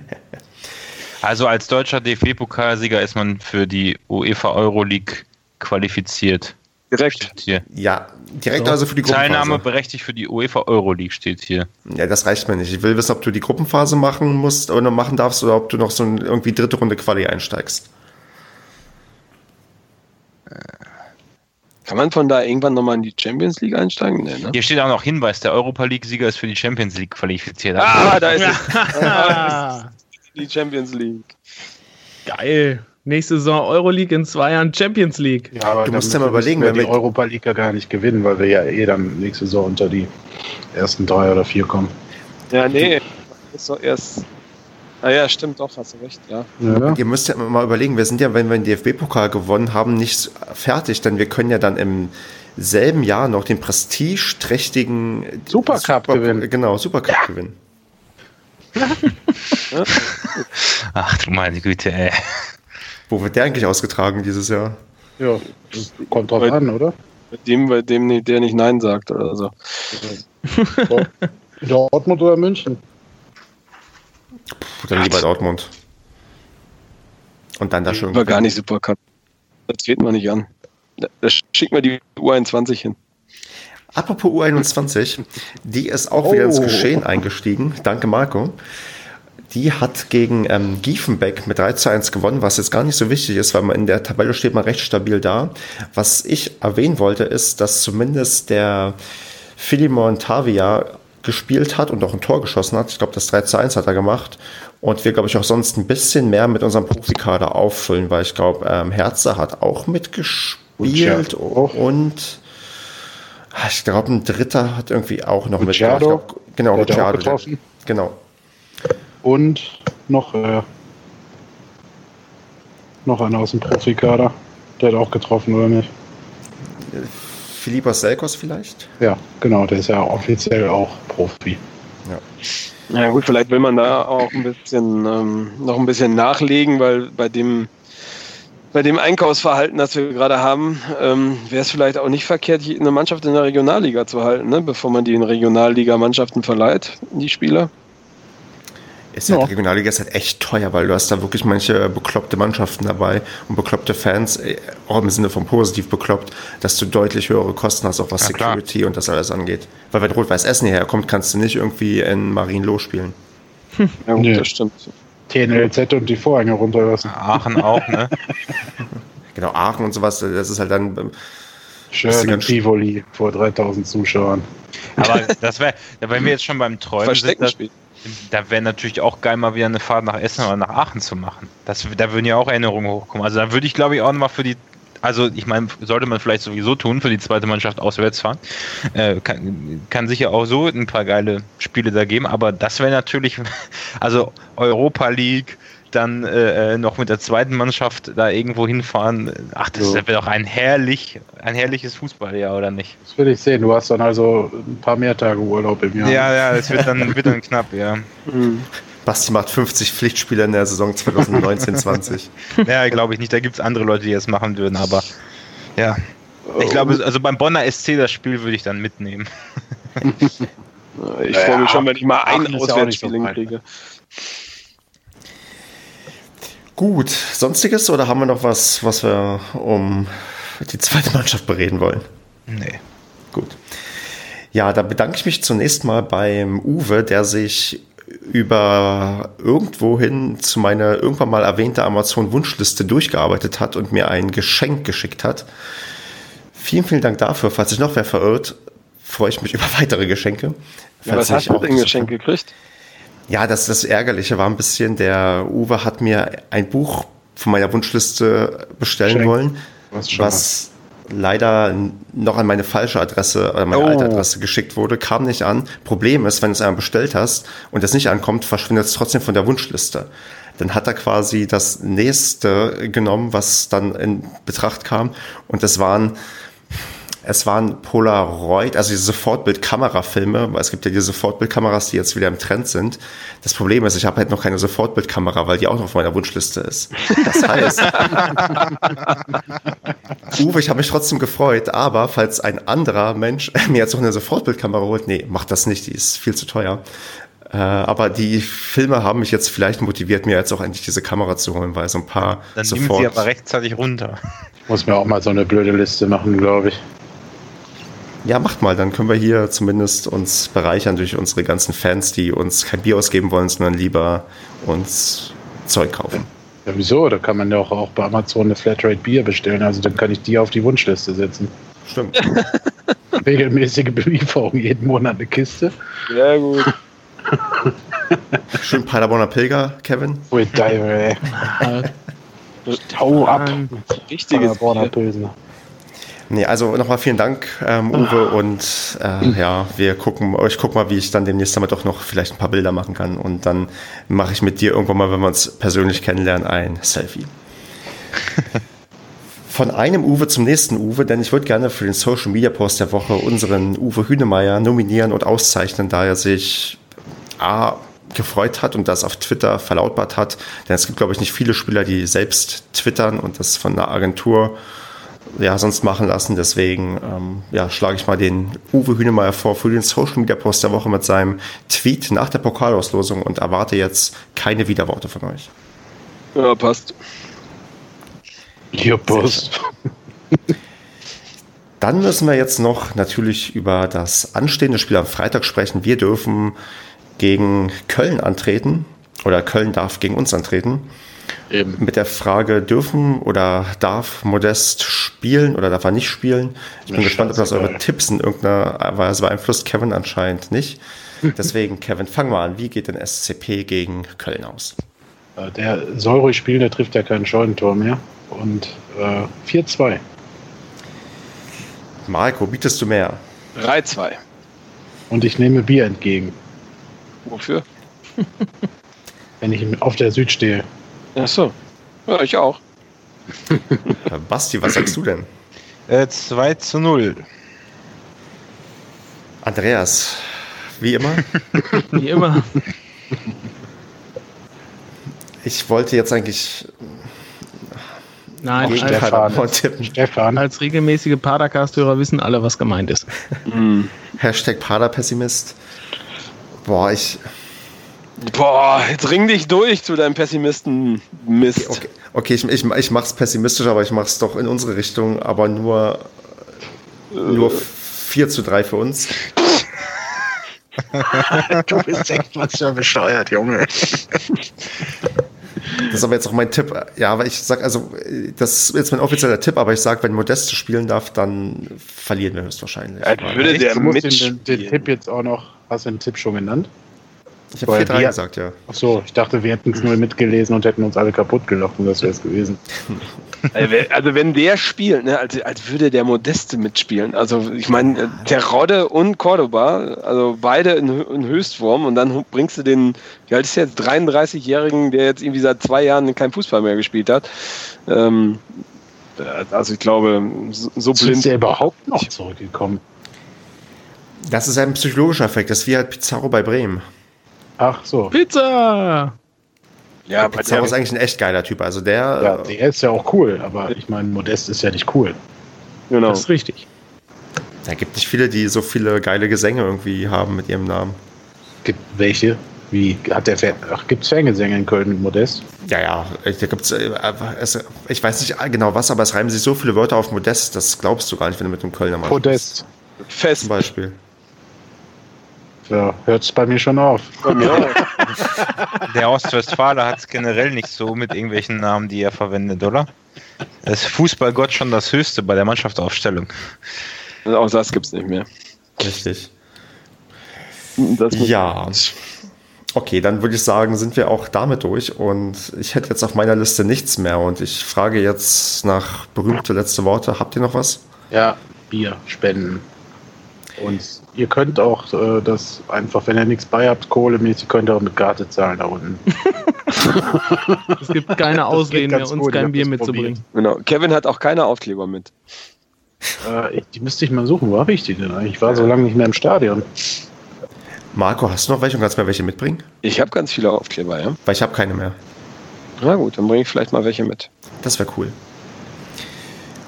Also als deutscher DFB-Pokalsieger ist man für die UEFA Euroleague qualifiziert. Direkt. Hier. Ja, direkt so. also für die Gruppenphase. Teilnahme berechtigt für die UEFA Euroleague steht hier. Ja, das reicht mir nicht. Ich will wissen, ob du die Gruppenphase machen musst oder machen darfst oder ob du noch so ein, irgendwie dritte Runde Quali einsteigst. Kann man von da irgendwann nochmal in die Champions League einsteigen? Nee, ne? Hier steht auch noch Hinweis, der Europa League-Sieger ist für die Champions League qualifiziert. Ah, da ist <laughs> es. <laughs> die Champions League. Geil. Nächste Saison Euroleague in zwei Jahren Champions League. Ja, aber du musst ja mal überlegen, wenn wir die Europa League ja gar nicht gewinnen, weil wir ja eh dann nächste Saison unter die ersten drei oder vier kommen. Ja, nee, das ist doch erst Ah ja, stimmt doch, hast du recht, ja. ja. Ihr müsst ja mal überlegen, wir sind ja, wenn wir den DFB-Pokal gewonnen haben, nicht fertig, denn wir können ja dann im selben Jahr noch den prestigeträchtigen Supercup Super, gewinnen. Genau, Supercup ja. gewinnen. <laughs> Ach du meine Güte, ey. Wo wird der eigentlich ausgetragen dieses Jahr? Ja, kommt drauf bei, an, oder? Bei dem, bei dem der nicht Nein sagt oder so. <laughs> Dortmund oder München? Dann lieber Dortmund. Und dann da schön. War gar nicht Supercup. Das geht man nicht an. Da schickt man die U21 hin. Apropos U21, die ist auch oh. wieder ins oh. Geschehen eingestiegen. Danke, Marco. Die hat gegen ähm, Giefenbeck mit 3 zu 1 gewonnen, was jetzt gar nicht so wichtig ist, weil man in der Tabelle steht man recht stabil da. Was ich erwähnen wollte, ist, dass zumindest der Philemon Tavia gespielt hat und auch ein Tor geschossen hat. Ich glaube, das 3 zu 1 hat er gemacht. Und wir, glaube ich, auch sonst ein bisschen mehr mit unserem Profikader auffüllen, weil ich glaube, ähm, Herzer hat auch mitgespielt und, und ah, ich glaube, ein Dritter hat irgendwie auch noch Ricciardo, mitgemacht. Genau. Getroffen. Genau. Und noch, äh, noch einer aus dem Profikader. Der hat auch getroffen, oder nicht? Philippos Selkos vielleicht? Ja, genau, der ist ja offiziell auch Profi. Ja. Na gut, vielleicht will man da auch ein bisschen ähm, noch ein bisschen nachlegen, weil bei dem bei dem Einkaufsverhalten, das wir gerade haben, ähm, wäre es vielleicht auch nicht verkehrt, eine Mannschaft in der Regionalliga zu halten, ne? bevor man die in Regionalliga-Mannschaften verleiht, die Spieler. Ist ja. halt, Regionalliga ist halt echt teuer, weil du hast da wirklich manche bekloppte Mannschaften dabei und bekloppte Fans, äh, auch im Sinne von positiv bekloppt, dass du deutlich höhere Kosten hast, auch was ja, Security klar. und das alles angeht. Weil wenn Rot-Weiß Essen hierher kommt, kannst du nicht irgendwie in Marienloh spielen. Hm. Ja, gut, nee. das stimmt. TNLZ und die Vorhänge runterlassen. Aachen auch, ne? <laughs> genau, Aachen und sowas, das ist halt dann. Ähm, Schön in Tivoli vor 3000 Zuschauern. Aber das wäre, wenn wir jetzt schon beim Träumen sind, das, da wäre natürlich auch geil, mal wieder eine Fahrt nach Essen oder nach Aachen zu machen. Das, da würden ja auch Erinnerungen hochkommen. Also da würde ich, glaube ich, auch nochmal für die, also ich meine, sollte man vielleicht sowieso tun, für die zweite Mannschaft auswärts fahren. Äh, kann, kann sicher auch so ein paar geile Spiele da geben, aber das wäre natürlich, <laughs> also Europa League, dann äh, äh, noch mit der zweiten Mannschaft da irgendwo hinfahren. Ach, das so. wäre doch ein herrlich, ein herrliches Fußballjahr, oder nicht? Das will ich sehen. Du hast dann also ein paar mehr Tage Urlaub im Jahr. Ja, ja, es wird dann, wird dann knapp, ja. Mhm. Basti macht 50 Pflichtspiele in der Saison 2019-20. <laughs> ja, glaube ich nicht. Da gibt es andere Leute, die das machen würden, aber ja. Ich glaube, also beim Bonner SC das Spiel würde ich dann mitnehmen. <laughs> ich freue mich schon, wenn ich mal ein Auswärtsspiel hinkriege. Gut, sonstiges oder haben wir noch was, was wir um die zweite Mannschaft bereden wollen? Nee. Gut. Ja, da bedanke ich mich zunächst mal beim Uwe, der sich über irgendwohin zu meiner irgendwann mal erwähnte Amazon-Wunschliste durchgearbeitet hat und mir ein Geschenk geschickt hat. Vielen, vielen Dank dafür. Falls sich noch wer verirrt, freue ich mich <laughs> über weitere Geschenke. Ja, was hast du denn Geschenk gekriegt? Ja, das, das Ärgerliche war ein bisschen, der Uwe hat mir ein Buch von meiner Wunschliste bestellen Schenk. wollen, was, was leider noch an meine falsche Adresse oder meine oh. alte Adresse geschickt wurde, kam nicht an. Problem ist, wenn du es einmal bestellt hast und es nicht ankommt, verschwindet es trotzdem von der Wunschliste. Dann hat er quasi das nächste genommen, was dann in Betracht kam und das waren es waren Polaroid, also diese Sofortbildkamerafilme, weil es gibt ja diese Sofortbildkameras, die jetzt wieder im Trend sind. Das Problem ist, ich habe halt noch keine Sofortbildkamera, weil die auch noch auf meiner Wunschliste ist. Das heißt, <laughs> Uwe, ich habe mich trotzdem gefreut, aber falls ein anderer Mensch <laughs> mir jetzt noch eine Sofortbildkamera holt, nee, macht das nicht, die ist viel zu teuer. Äh, aber die Filme haben mich jetzt vielleicht motiviert, mir jetzt auch endlich diese Kamera zu holen, weil so ein paar Dann sofort... Dann sie aber rechtzeitig runter. Ich muss mir auch mal so eine blöde Liste machen, glaube ich. Ja, macht mal, dann können wir hier zumindest uns bereichern durch unsere ganzen Fans, die uns kein Bier ausgeben wollen, sondern lieber uns Zeug kaufen. Ja, wieso? Da kann man ja auch, auch bei Amazon eine Flatrate Bier bestellen. Also dann kann ich die auf die Wunschliste setzen. Stimmt. <laughs> Regelmäßige Belieferung, jeden Monat eine Kiste. Ja, gut. Schön Paderborner Pilger, Kevin. Ui, geil, ey. Hau ab. Richtiges Paderborner Pilsner. Nee, also nochmal vielen Dank, ähm, Uwe. Und äh, ja, wir gucken, ich guck mal, wie ich dann demnächst damit auch noch vielleicht ein paar Bilder machen kann. Und dann mache ich mit dir irgendwann mal, wenn wir uns persönlich kennenlernen, ein Selfie. <laughs> Von einem Uwe zum nächsten Uwe, denn ich würde gerne für den Social Media Post der Woche unseren Uwe Hünemeyer nominieren und auszeichnen, da er sich A, gefreut hat und das auf Twitter verlautbart hat. Denn es gibt, glaube ich, nicht viele Spieler, die selbst twittern und das von einer Agentur ja, sonst machen lassen. Deswegen ähm, ja, schlage ich mal den Uwe Hünemeyer vor für den Social Media Post der Woche mit seinem Tweet nach der Pokalauslosung und erwarte jetzt keine Widerworte von euch. Ja, passt. Ja, passt. Dann müssen wir jetzt noch natürlich über das anstehende Spiel am Freitag sprechen. Wir dürfen gegen Köln antreten oder Köln darf gegen uns antreten. Eben. Mit der Frage, dürfen oder darf Modest spielen oder darf er nicht spielen? Ich bin gespannt, ob das eure Tipps in irgendeiner Weise beeinflusst. Kevin anscheinend nicht. Deswegen, Kevin, fang mal an. Wie geht denn SCP gegen Köln aus? Äh, der soll ruhig spielen, der trifft ja kein Scheunentor mehr. Und äh, 4-2. Marco, bietest du mehr? 3-2. Und ich nehme Bier entgegen. Wofür? Wenn ich auf der Süd stehe. Ach so. Ja, ich auch. <laughs> Basti, was sagst du denn? Äh, 2 zu 0. Andreas, wie immer? <laughs> wie immer. Ich wollte jetzt eigentlich. Nein, Stefan, Stefan. als regelmäßige Padercast-Hörer wissen alle, was gemeint ist. Mhm. Hashtag Paderpessimist. Boah, ich. Boah, jetzt ring dich durch zu deinem Pessimisten-Mist. Okay, okay, ich, ich, ich mach's pessimistisch, aber ich mach's doch in unsere Richtung, aber nur, nur 4 zu 3 für uns. <laughs> du bist echt was für bescheuert, Junge. Das ist aber jetzt auch mein Tipp. Ja, aber ich sag, also, das ist jetzt mein offizieller Tipp, aber ich sag, wenn Modest spielen darf, dann verlieren wir höchstwahrscheinlich. Als würde der du musst den, den Tipp jetzt auch noch, hast du den Tipp schon genannt? Ich habe 4-3 gesagt, ja. Ach so, ich dachte, wir hätten es nur mitgelesen und hätten uns alle kaputt gelacht und das wäre es gewesen. Also wenn der spielt, ne, als, als würde der Modeste mitspielen. Also ich meine, der Rodde und Cordoba, also beide in, in Höchstform und dann bringst du den, wie alt ist der jetzt, 33-Jährigen, der jetzt irgendwie seit zwei Jahren kein Fußball mehr gespielt hat. Ähm, also ich glaube, so, so blind. Ist der überhaupt noch zurückgekommen? Das ist ein psychologischer Effekt, das ist wie halt Pizarro bei Bremen. Ach so. Pizza! Ja, Pizarro ist eigentlich ein echt geiler Typ. Also der. Ja, der ist ja auch cool, aber ich meine, Modest ist ja nicht cool. Genau. Das ist richtig. Da gibt nicht viele, die so viele geile Gesänge irgendwie haben mit ihrem Namen. Gibt welche? Wie hat der Ach, gibt es Fangesänge in Köln mit Modest? Ja, ja, da gibt's äh, es, ich weiß nicht genau was, aber es reimen sich so viele Wörter auf Modest, das glaubst du gar nicht, wenn du mit einem Kölner machst. Modest. Fest. Zum Beispiel. Ja, hört es bei mir schon auf. <laughs> Der Ostwestfale hat es generell nicht so mit irgendwelchen Namen, die er verwendet, oder? Das ist Fußballgott schon das Höchste bei der Mannschaftsaufstellung. Also auch das gibt es nicht mehr. Richtig. ja. Okay, dann würde ich sagen, sind wir auch damit durch und ich hätte jetzt auf meiner Liste nichts mehr und ich frage jetzt nach berühmte letzte Worte. Habt ihr noch was? Ja, Bier spenden. Und ihr könnt auch äh, das einfach, wenn ihr nichts bei habt, kohlemäßig, könnt ihr auch mit Karte zahlen da unten. <laughs> es gibt keine Ausreden mehr, uns gut, kein Bier mitzubringen. Genau. Kevin hat auch keine Aufkleber mit. Äh, die müsste ich mal suchen. Wo habe ich die denn eigentlich? Ich war so lange nicht mehr im Stadion. Marco, hast du noch welche und kannst du mir welche mitbringen? Ich habe ganz viele Aufkleber, ja. Weil ich habe keine mehr. Na gut, dann bringe ich vielleicht mal welche mit. Das wäre cool.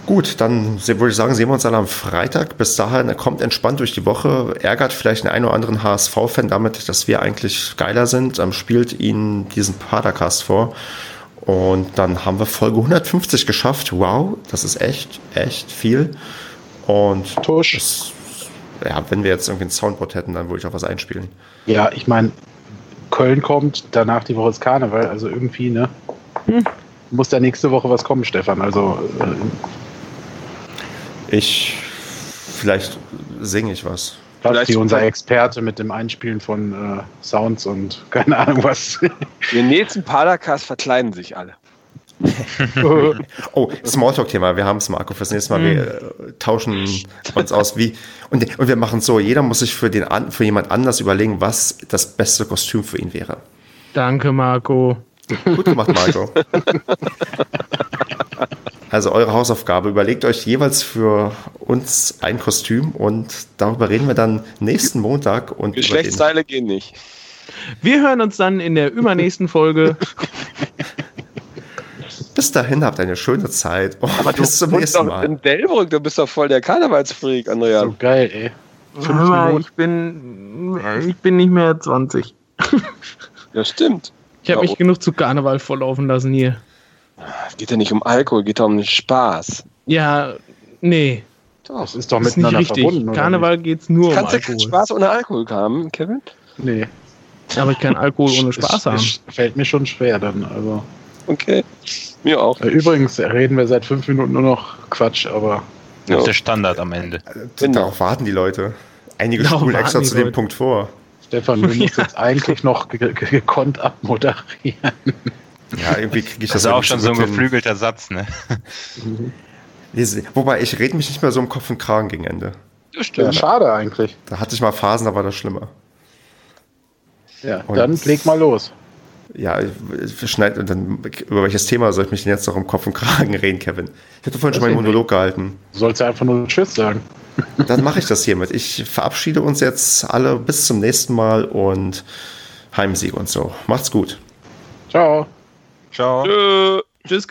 Gut, dann würde ich sagen, sehen wir uns alle am Freitag. Bis dahin, er kommt entspannt durch die Woche, ärgert vielleicht den einen oder anderen HSV-Fan damit, dass wir eigentlich geiler sind, ähm, spielt ihn diesen Padercast vor. Und dann haben wir Folge 150 geschafft. Wow, das ist echt, echt viel. Und Tusch. Das, ja, wenn wir jetzt irgendwie ein Soundboard hätten, dann würde ich auch was einspielen. Ja, ich meine, Köln kommt, danach die Woche ist Karneval, also irgendwie, ne? Hm. Muss da nächste Woche was kommen, Stefan. Also äh, ich, vielleicht singe ich was. Vielleicht unser Experte mit dem Einspielen von äh, Sounds und <laughs> keine Ahnung was. Den nächsten Padercast verkleiden sich alle. <laughs> oh, Smalltalk-Thema. Wir haben es, Marco, fürs nächste Mal. Wir äh, tauschen uns aus wie. Und, und wir machen so: jeder muss sich für, den, für jemand anders überlegen, was das beste Kostüm für ihn wäre. Danke, Marco. Gut gemacht, Marco. <laughs> Also eure Hausaufgabe, überlegt euch jeweils für uns ein Kostüm und darüber reden wir dann nächsten Montag. Und Geschlechtsteile gehen nicht. Wir hören uns dann in der übernächsten Folge. Bis dahin habt eine schöne Zeit. Oh, Aber bis zum nächsten Mal. In Delbrück, du bist doch voll der Karnevalsfreak, Andrea. So geil, ey. Ich bin, ich bin nicht mehr 20. Ja, stimmt. Ich habe mich genug zu Karneval volllaufen lassen hier. Es geht ja nicht um Alkohol, geht ja um den Spaß. Ja, nee. Doch. Das ist doch das miteinander ist verbunden. Karneval geht es nur Kannst um Alkohol. Kannst du Spaß ohne Alkohol haben, Kevin? Nee. Aber ich kann Alkohol ohne Spaß haben. Fällt mir schon schwer dann. Also. Okay. Mir auch. Äh, übrigens reden wir seit fünf Minuten nur noch Quatsch, aber. Das ist der Standard am Ende. Genau. Darauf warten die Leute. Einige Darauf spulen extra zu dem Punkt vor. Stefan, du musst <laughs> ja. jetzt eigentlich noch gekonnt abmoderieren. Ja, irgendwie kriege ich das, das ist auch schon so ein geflügelter Satz, ne? Wobei, ich rede mich nicht mehr so im Kopf und Kragen gegen Ende. Das stimmt. Ja, schade eigentlich. Da hatte ich mal Phasen, da war das schlimmer. Ja, und dann leg mal los. Ja, schneid, und dann, über welches Thema soll ich mich denn jetzt noch im Kopf und Kragen <laughs> reden, Kevin? Ich hatte vorhin schon meinen Monolog gehalten. Du sollst ja einfach nur Tschüss sagen. <laughs> Dann mache ich das hiermit. Ich verabschiede uns jetzt alle bis zum nächsten Mal und Heimsieg und so. Macht's gut. Ciao. Ciao. Tschö. Tschüss.